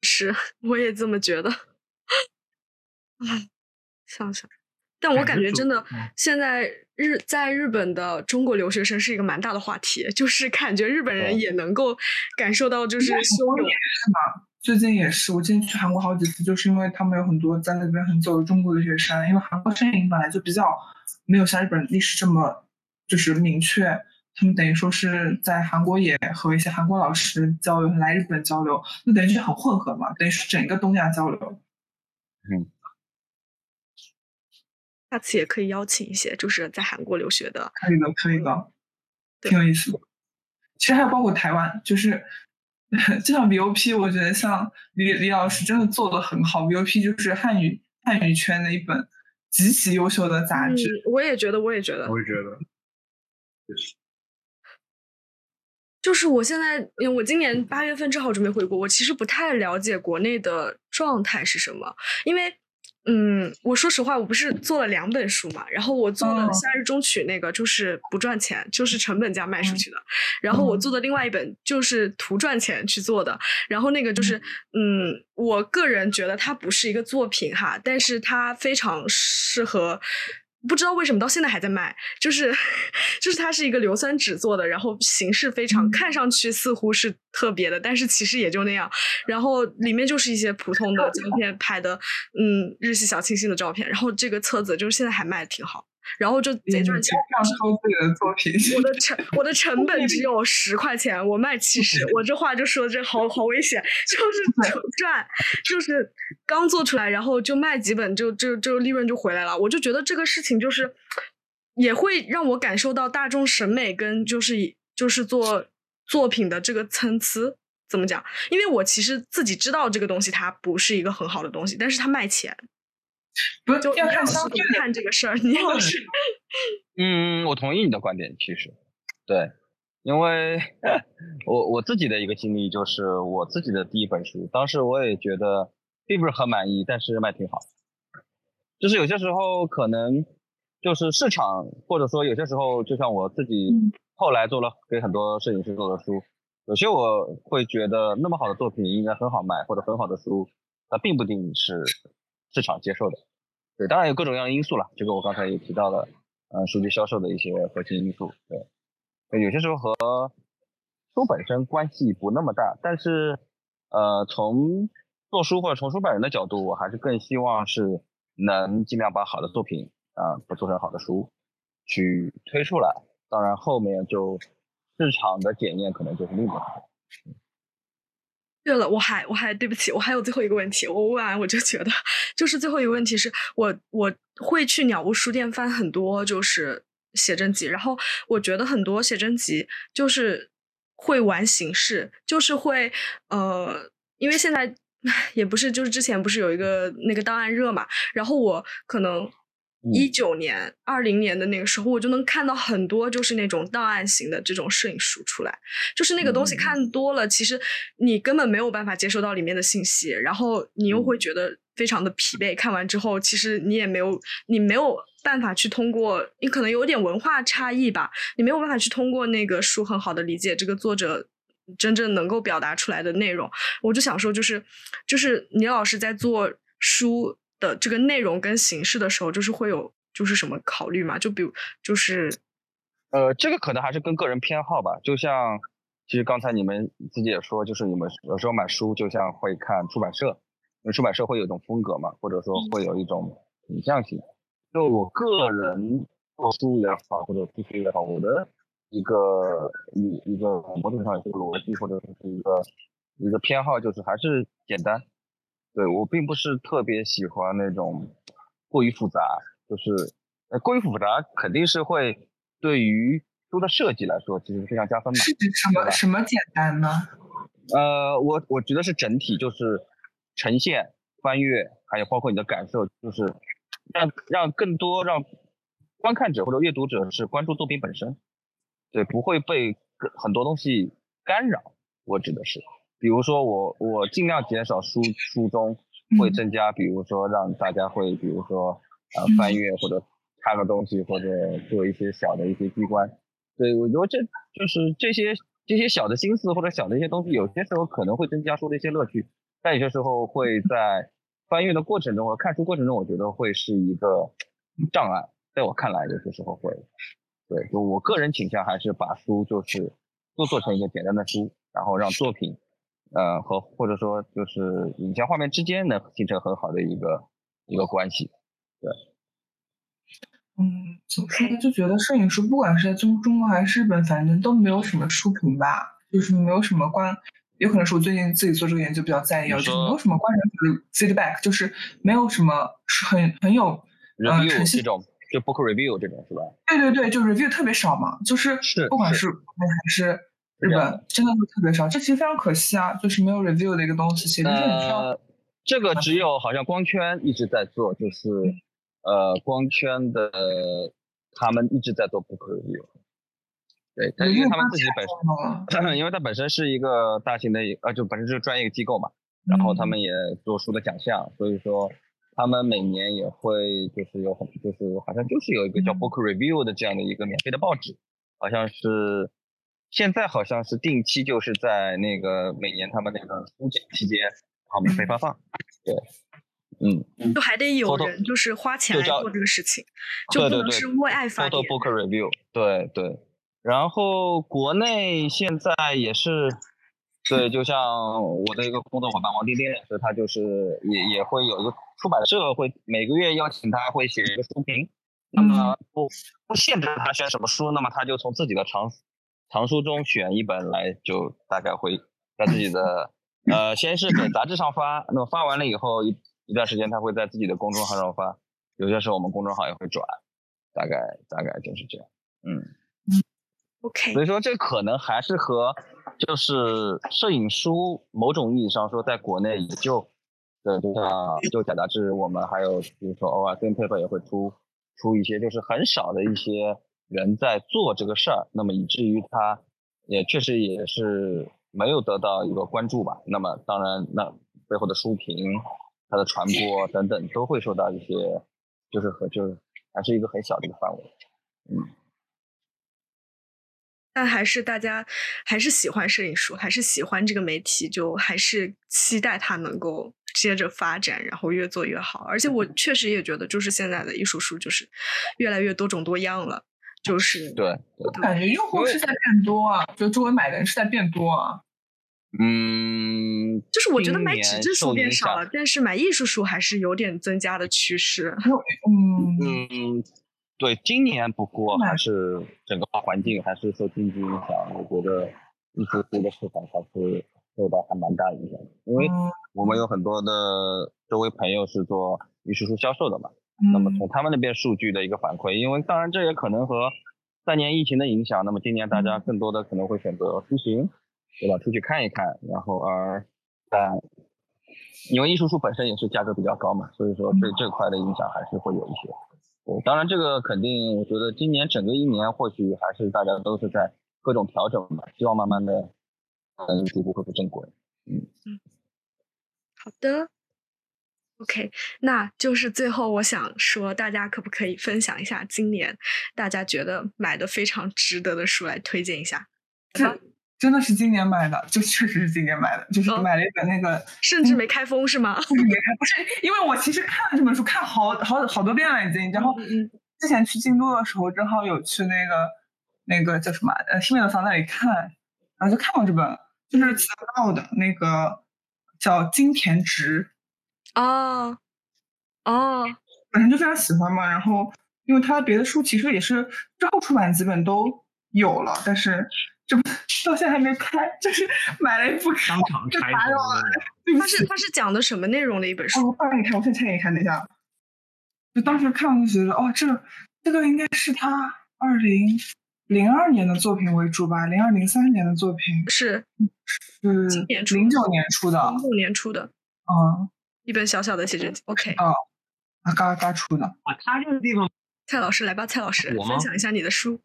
是，我也这么觉得。唉，想想，但我感觉真的，现在日在日本的中国留学生是一个蛮大的话题，就是感觉日本人也能够感受到，就是汹涌。是吗？最近也是，我今天去韩国好几次，就是因为他们有很多在那边很久的中国留学生，因为韩国摄影本来就比较没有像日本历史这么就是明确。他们等于说是在韩国也和一些韩国老师交流，来日本交流，那等于是很混合嘛，等于是整个东亚交流。嗯，下次也可以邀请一些就是在韩国留学的。可以的，可以的，挺有意思的。其实还有包括台湾，就是 就像 VOP，我觉得像李李老师真的做的很好。VOP 就是汉语汉语圈的一本极其优秀的杂志。我也觉得，我也觉得，我也觉得，就是。就是我现在，我今年八月份正好准备回国，我其实不太了解国内的状态是什么，因为，嗯，我说实话，我不是做了两本书嘛，然后我做的夏日中曲那个就是不赚钱，就是成本价卖出去的，然后我做的另外一本就是图赚钱去做的，然后那个就是，嗯，我个人觉得它不是一个作品哈，但是它非常适合。不知道为什么到现在还在卖，就是 就是它是一个硫酸纸做的，然后形式非常看上去似乎是特别的，但是其实也就那样。然后里面就是一些普通的胶片拍的，嗯，日系小清新的照片。然后这个册子就是现在还卖的挺好。然后就贼赚钱，这样收自己的作品。我的成 我的成本只有十块钱，我卖七十。我这话就说这好好危险，就是赚，就是刚做出来，然后就卖几本，就就就利润就回来了。我就觉得这个事情就是也会让我感受到大众审美跟就是就是做作品的这个参差。怎么讲？因为我其实自己知道这个东西它不是一个很好的东西，但是它卖钱。不就要看相对看这个事儿，你要是，嗯，我同意你的观点，其实，对，因为 我我自己的一个经历就是我自己的第一本书，当时我也觉得并不是很满意，但是卖挺好，就是有些时候可能就是市场，或者说有些时候就像我自己后来做了给很多摄影师做的书，有些我会觉得那么好的作品应该很好卖，或者很好的书，它并不一定是。市场接受的，对，当然有各种各样的因素了。这个我刚才也提到了，嗯，数据销售的一些核心因素，对，有些时候和书本身关系不那么大，但是，呃，从做书或者从书本人的角度，我还是更希望是能尽量把好的作品啊，做成好的书去推出来。当然后面就市场的检验可能就是另一个。对了，我还我还对不起，我还有最后一个问题，我问完我就觉得，就是最后一个问题是我我会去鸟屋书店翻很多就是写真集，然后我觉得很多写真集就是会玩形式，就是会呃，因为现在 也不是就是之前不是有一个那个档案热嘛，然后我可能。一九年、二零年的那个时候，我就能看到很多就是那种档案型的这种摄影书出来，就是那个东西看多了，其实你根本没有办法接收到里面的信息，然后你又会觉得非常的疲惫。看完之后，其实你也没有，你没有办法去通过，你可能有点文化差异吧，你没有办法去通过那个书很好的理解这个作者真正能够表达出来的内容。我就想说，就是就是倪老师在做书的这个内容跟形式的时候，就是会有就是什么考虑嘛？就比如就是呃，这个可能还是跟个人偏好吧。就像其实刚才你们自己也说，就是你们有时候买书就像会看出版社，因为出版社会有一种风格嘛，或者说会有一种倾向性。就我个人做书也好，或者出书也好，我的一个一一个某种上也是个逻辑，或者说是一个一个偏好，就是还是简单。对我并不是特别喜欢那种过于复杂，就是呃过于复杂肯定是会对于书的设计来说其实非常加分嘛。是指什么什么简单呢？呃，我我觉得是整体，就是呈现、翻阅，还有包括你的感受，就是让让更多让观看者或者阅读者是关注作品本身，对，不会被很多东西干扰。我指的是。比如说我我尽量减少书书中会增加，比如说让大家会比如说呃翻阅或者看个东西或者做一些小的一些机关，对我觉得这就是这些这些小的心思或者小的一些东西，有些时候可能会增加书的一些乐趣，但有些时候会在翻阅的过程中或看书过程中，我觉得会是一个障碍，在我看来有些时候会，对，就我个人倾向还是把书就是都做成一个简单的书，然后让作品。呃，和或者说就是影像画面之间能形成很好的一个一个关系，对。嗯，怎么说呢？就觉得摄影师不管是在中中国还是日本，反正都没有什么书评吧，就是没有什么关，有可能是我最近自己做这个研究比较在意，就是没有什么观赏的 feedback，就是没有什么是很很有呃这种就 book review 这种是吧？对对对，就 review 特别少嘛，就是不管是还是。日本真的会特别少，这其实非常可惜啊，就是没有 review 的一个东西，其实是很挑。这个只有好像光圈一直在做，就是呃光圈的他们一直在做 book review。对，但因为他们自己本身，因为它本身是一个大型的，呃，就本身就是专业机构嘛，然后他们也做书的奖项，所以说他们每年也会就是有很就是好像就是有一个叫 book review 的这样的一个免费的报纸，好像是。现在好像是定期，就是在那个每年他们那个书奖期间，然后免费发放。对，嗯，就还得有人就是花钱来做这个事情，就不能是为爱发电。Book review，对对。然后国内现在也是，对，就像我的一个工作伙伴王丁丁，所以他就是也也会有一个出版社会每个月邀请他会写一个书评，那么不不限制他选什么书，那么他就从自己的长。藏书中选一本来，就大概会在自己的 呃，先是给杂志上发，那么发完了以后一一段时间，他会在自己的公众号上发，有些时候我们公众号也会转，大概大概就是这样，嗯，OK，所以说这可能还是和就是摄影书某种意义上说，在国内也就对，就像就假杂志，我们还有比如说偶尔 Pen Paper 也会出出一些，就是很少的一些。人在做这个事儿，那么以至于他也确实也是没有得到一个关注吧。那么当然，那背后的书评、它的传播等等都会受到一些，就是和就是还是一个很小的一个范围。嗯，但还是大家还是喜欢摄影书，还是喜欢这个媒体，就还是期待它能够接着发展，然后越做越好。而且我确实也觉得，就是现在的艺术书就是越来越多种多样了。就是对，感觉用户是在变多啊，就周围买的人是在变多啊。嗯，就是我觉得买纸质书变少了，但是买艺术书还是有点增加的趋势。嗯嗯，对，今年不过还是整个环境还是受经济影响，我觉得艺术书的市场还是受到还蛮大影响的，因为我们有很多的周围朋友是做艺术书销售的嘛。那么从他们那边数据的一个反馈，因为当然这也可能和三年疫情的影响，那么今年大家更多的可能会选择出行，对吧？出去看一看，然后而在因为艺术书本身也是价格比较高嘛，所以说对这块的影响还是会有一些。对，当然这个肯定，我觉得今年整个一年或许还是大家都是在各种调整嘛，希望慢慢的嗯逐步恢复正轨。嗯嗯，好的。OK，那就是最后我想说，大家可不可以分享一下今年大家觉得买的非常值得的书来推荐一下？这真的是今年买的，就确实是今年买的，就是买了一本那个，甚至没开封是吗？不是没开，不是，因为我其实看了这本书，看好好好多遍了已经。然后之前去京都的时候，正好有去那个那个叫什么呃新美的房那里看，然后就看过这本，就是奇道的那个叫金田直。哦哦，本身就非常喜欢嘛，然后因为他别的书其实也是之后出版几本都有了，但是这 到现在还没开，就是买了一部当场拆封他是他是讲的什么内容的一本书？我帮你看，我先拆给你看，等一下。就当时看我就觉得，哦，这这个应该是他二零零二年的作品为主吧，零二零三年的作品是是零九年出的，零九年出的，嗯。一本小小的写真集，OK。哦，啊，嘎嘎出的啊，他这个地方，蔡老师来吧，蔡老师分享一下你的书。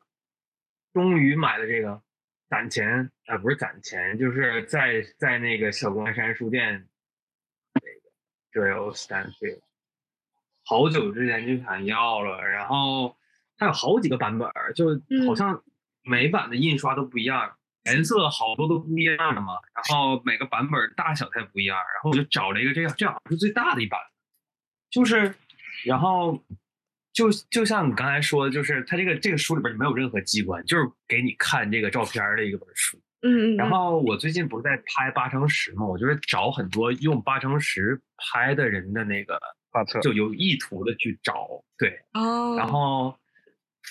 终于买了这个，攒钱啊，不是攒钱，就是在在那个小关山书店那个 Joel Stanfield，好久之前就想要了，然后它有好几个版本，就好像每版的印刷都不一样。颜色好多都不一样的嘛，然后每个版本大小它也不一样，然后我就找了一个这样，这好像是最大的一版，就是，然后就就像你刚才说的，就是它这个这个书里边没有任何机关，就是给你看这个照片的一个本书。嗯然后我最近不是在拍八乘十嘛，我就是找很多用八乘十拍的人的那个画册，就有意图的去找，对。哦。然后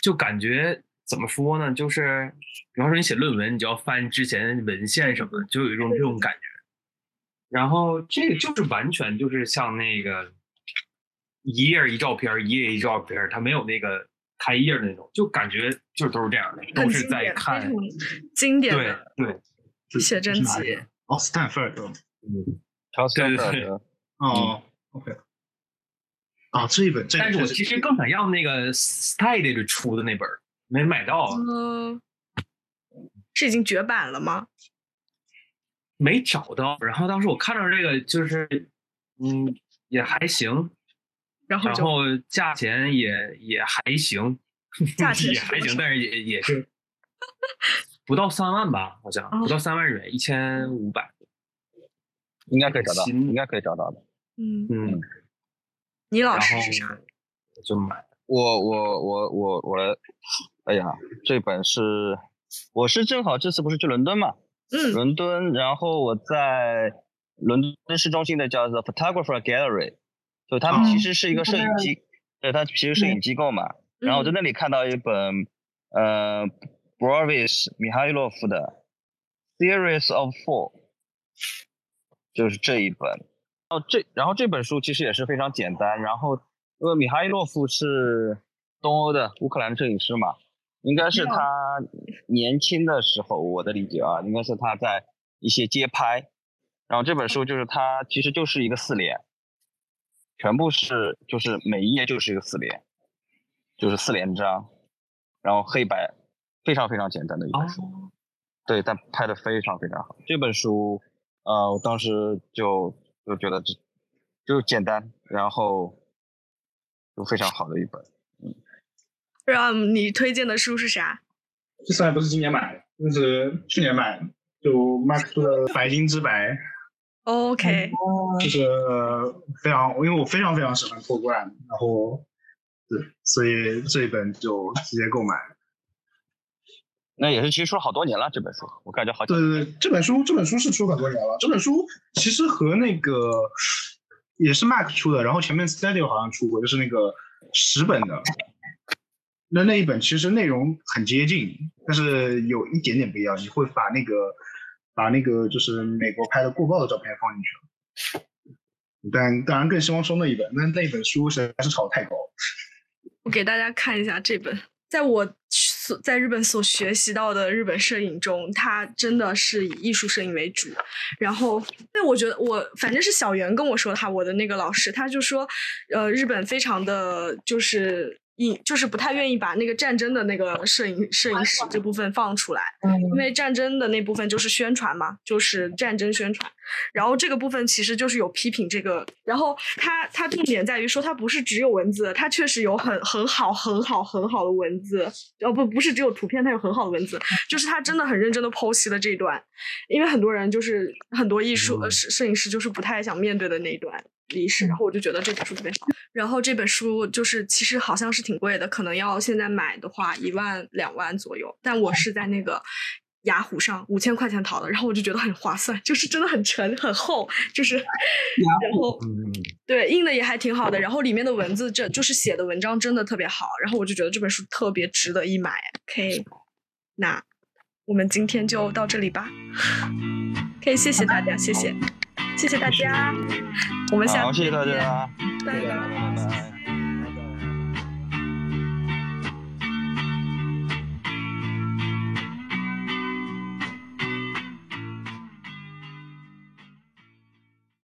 就感觉。怎么说呢？就是，比方说你写论文，你就要翻之前文献什么的，就有一种这种感觉。然后这个就是完全就是像那个一页一照片，一页一照片，它没有那个开页的那种，就感觉就都是这样的，都是在看经典对对写真集。哦，斯坦福的，嗯，对对对，哦，OK。啊，这一本，但是我其实更想要那个 Style 出的那本。没买到，嗯，是已经绝版了吗？没找到。然后当时我看到这个，就是嗯，也还行，然后然后价钱也也还行，价 钱也还行，但是也也是 不到三万吧，好像不到三万日元，一千五百，应该可以找到，应该可以找到的。嗯嗯，你老师是啥？就买。我我我我我。哎呀，这本是，我是正好这次不是去伦敦嘛，嗯，伦敦，然后我在伦敦市中心的叫做 Photographer Gallery，就他们其实是一个摄影机，对，它其实摄影机构嘛，然后我在那里看到一本，呃，Boris Mikhailov 的 Series of Four，就是这一本，哦，这，然后这本书其实也是非常简单，然后因为米哈伊洛夫是东欧的乌克兰摄影师嘛。应该是他年轻的时候，我的理解啊，应该是他在一些街拍，然后这本书就是他其实就是一个四联，全部是就是每一页就是一个四联，就是四连章，然后黑白，非常非常简单的一本书，对，但拍的非常非常好。这本书，呃，我当时就就觉得这就简单，然后就非常好的一本。让你推荐的书是啥？这次还不是今年买的，那是去年买的，就 Max 的《白金之白》。OK，就是非常，因为我非常非常喜欢破罐，然后对，所以这一本就直接购买。那也是其实出了好多年了，这本书我感觉好。对对对，这本书这本书是出很多年了，这本书其实和那个也是 Mac 出的，然后前面 Studio 好像出过，就是那个十本的。那那一本其实内容很接近，但是有一点点不一样。你会把那个把那个就是美国拍的过曝的照片放进去了，但当然更希望收那一本。那那一本书实在是炒太高了。我给大家看一下这本，在我所在日本所学习到的日本摄影中，它真的是以艺术摄影为主。然后，那我觉得我反正是小袁跟我说他我的那个老师，他就说，呃，日本非常的就是。引就是不太愿意把那个战争的那个摄影摄影史这部分放出来，因为战争的那部分就是宣传嘛，就是战争宣传。然后这个部分其实就是有批评这个，然后它它重点在于说它不是只有文字，它确实有很很好很好很好的文字，哦不不是只有图片，它有很好的文字，就是它真的很认真的剖析了这一段，因为很多人就是很多艺术呃摄摄影师就是不太想面对的那一段。历史，然后我就觉得这本书特别好。然后这本书就是其实好像是挺贵的，可能要现在买的话一万两万左右。但我是在那个雅虎上五千块钱淘的，然后我就觉得很划算，就是真的很沉很厚，就是 然后对印的也还挺好的，然后里面的文字这就是写的文章真的特别好，然后我就觉得这本书特别值得一买。OK，那我们今天就到这里吧。可以谢谢大家，谢谢。谢谢大家，我们下次谢谢大家，拜拜。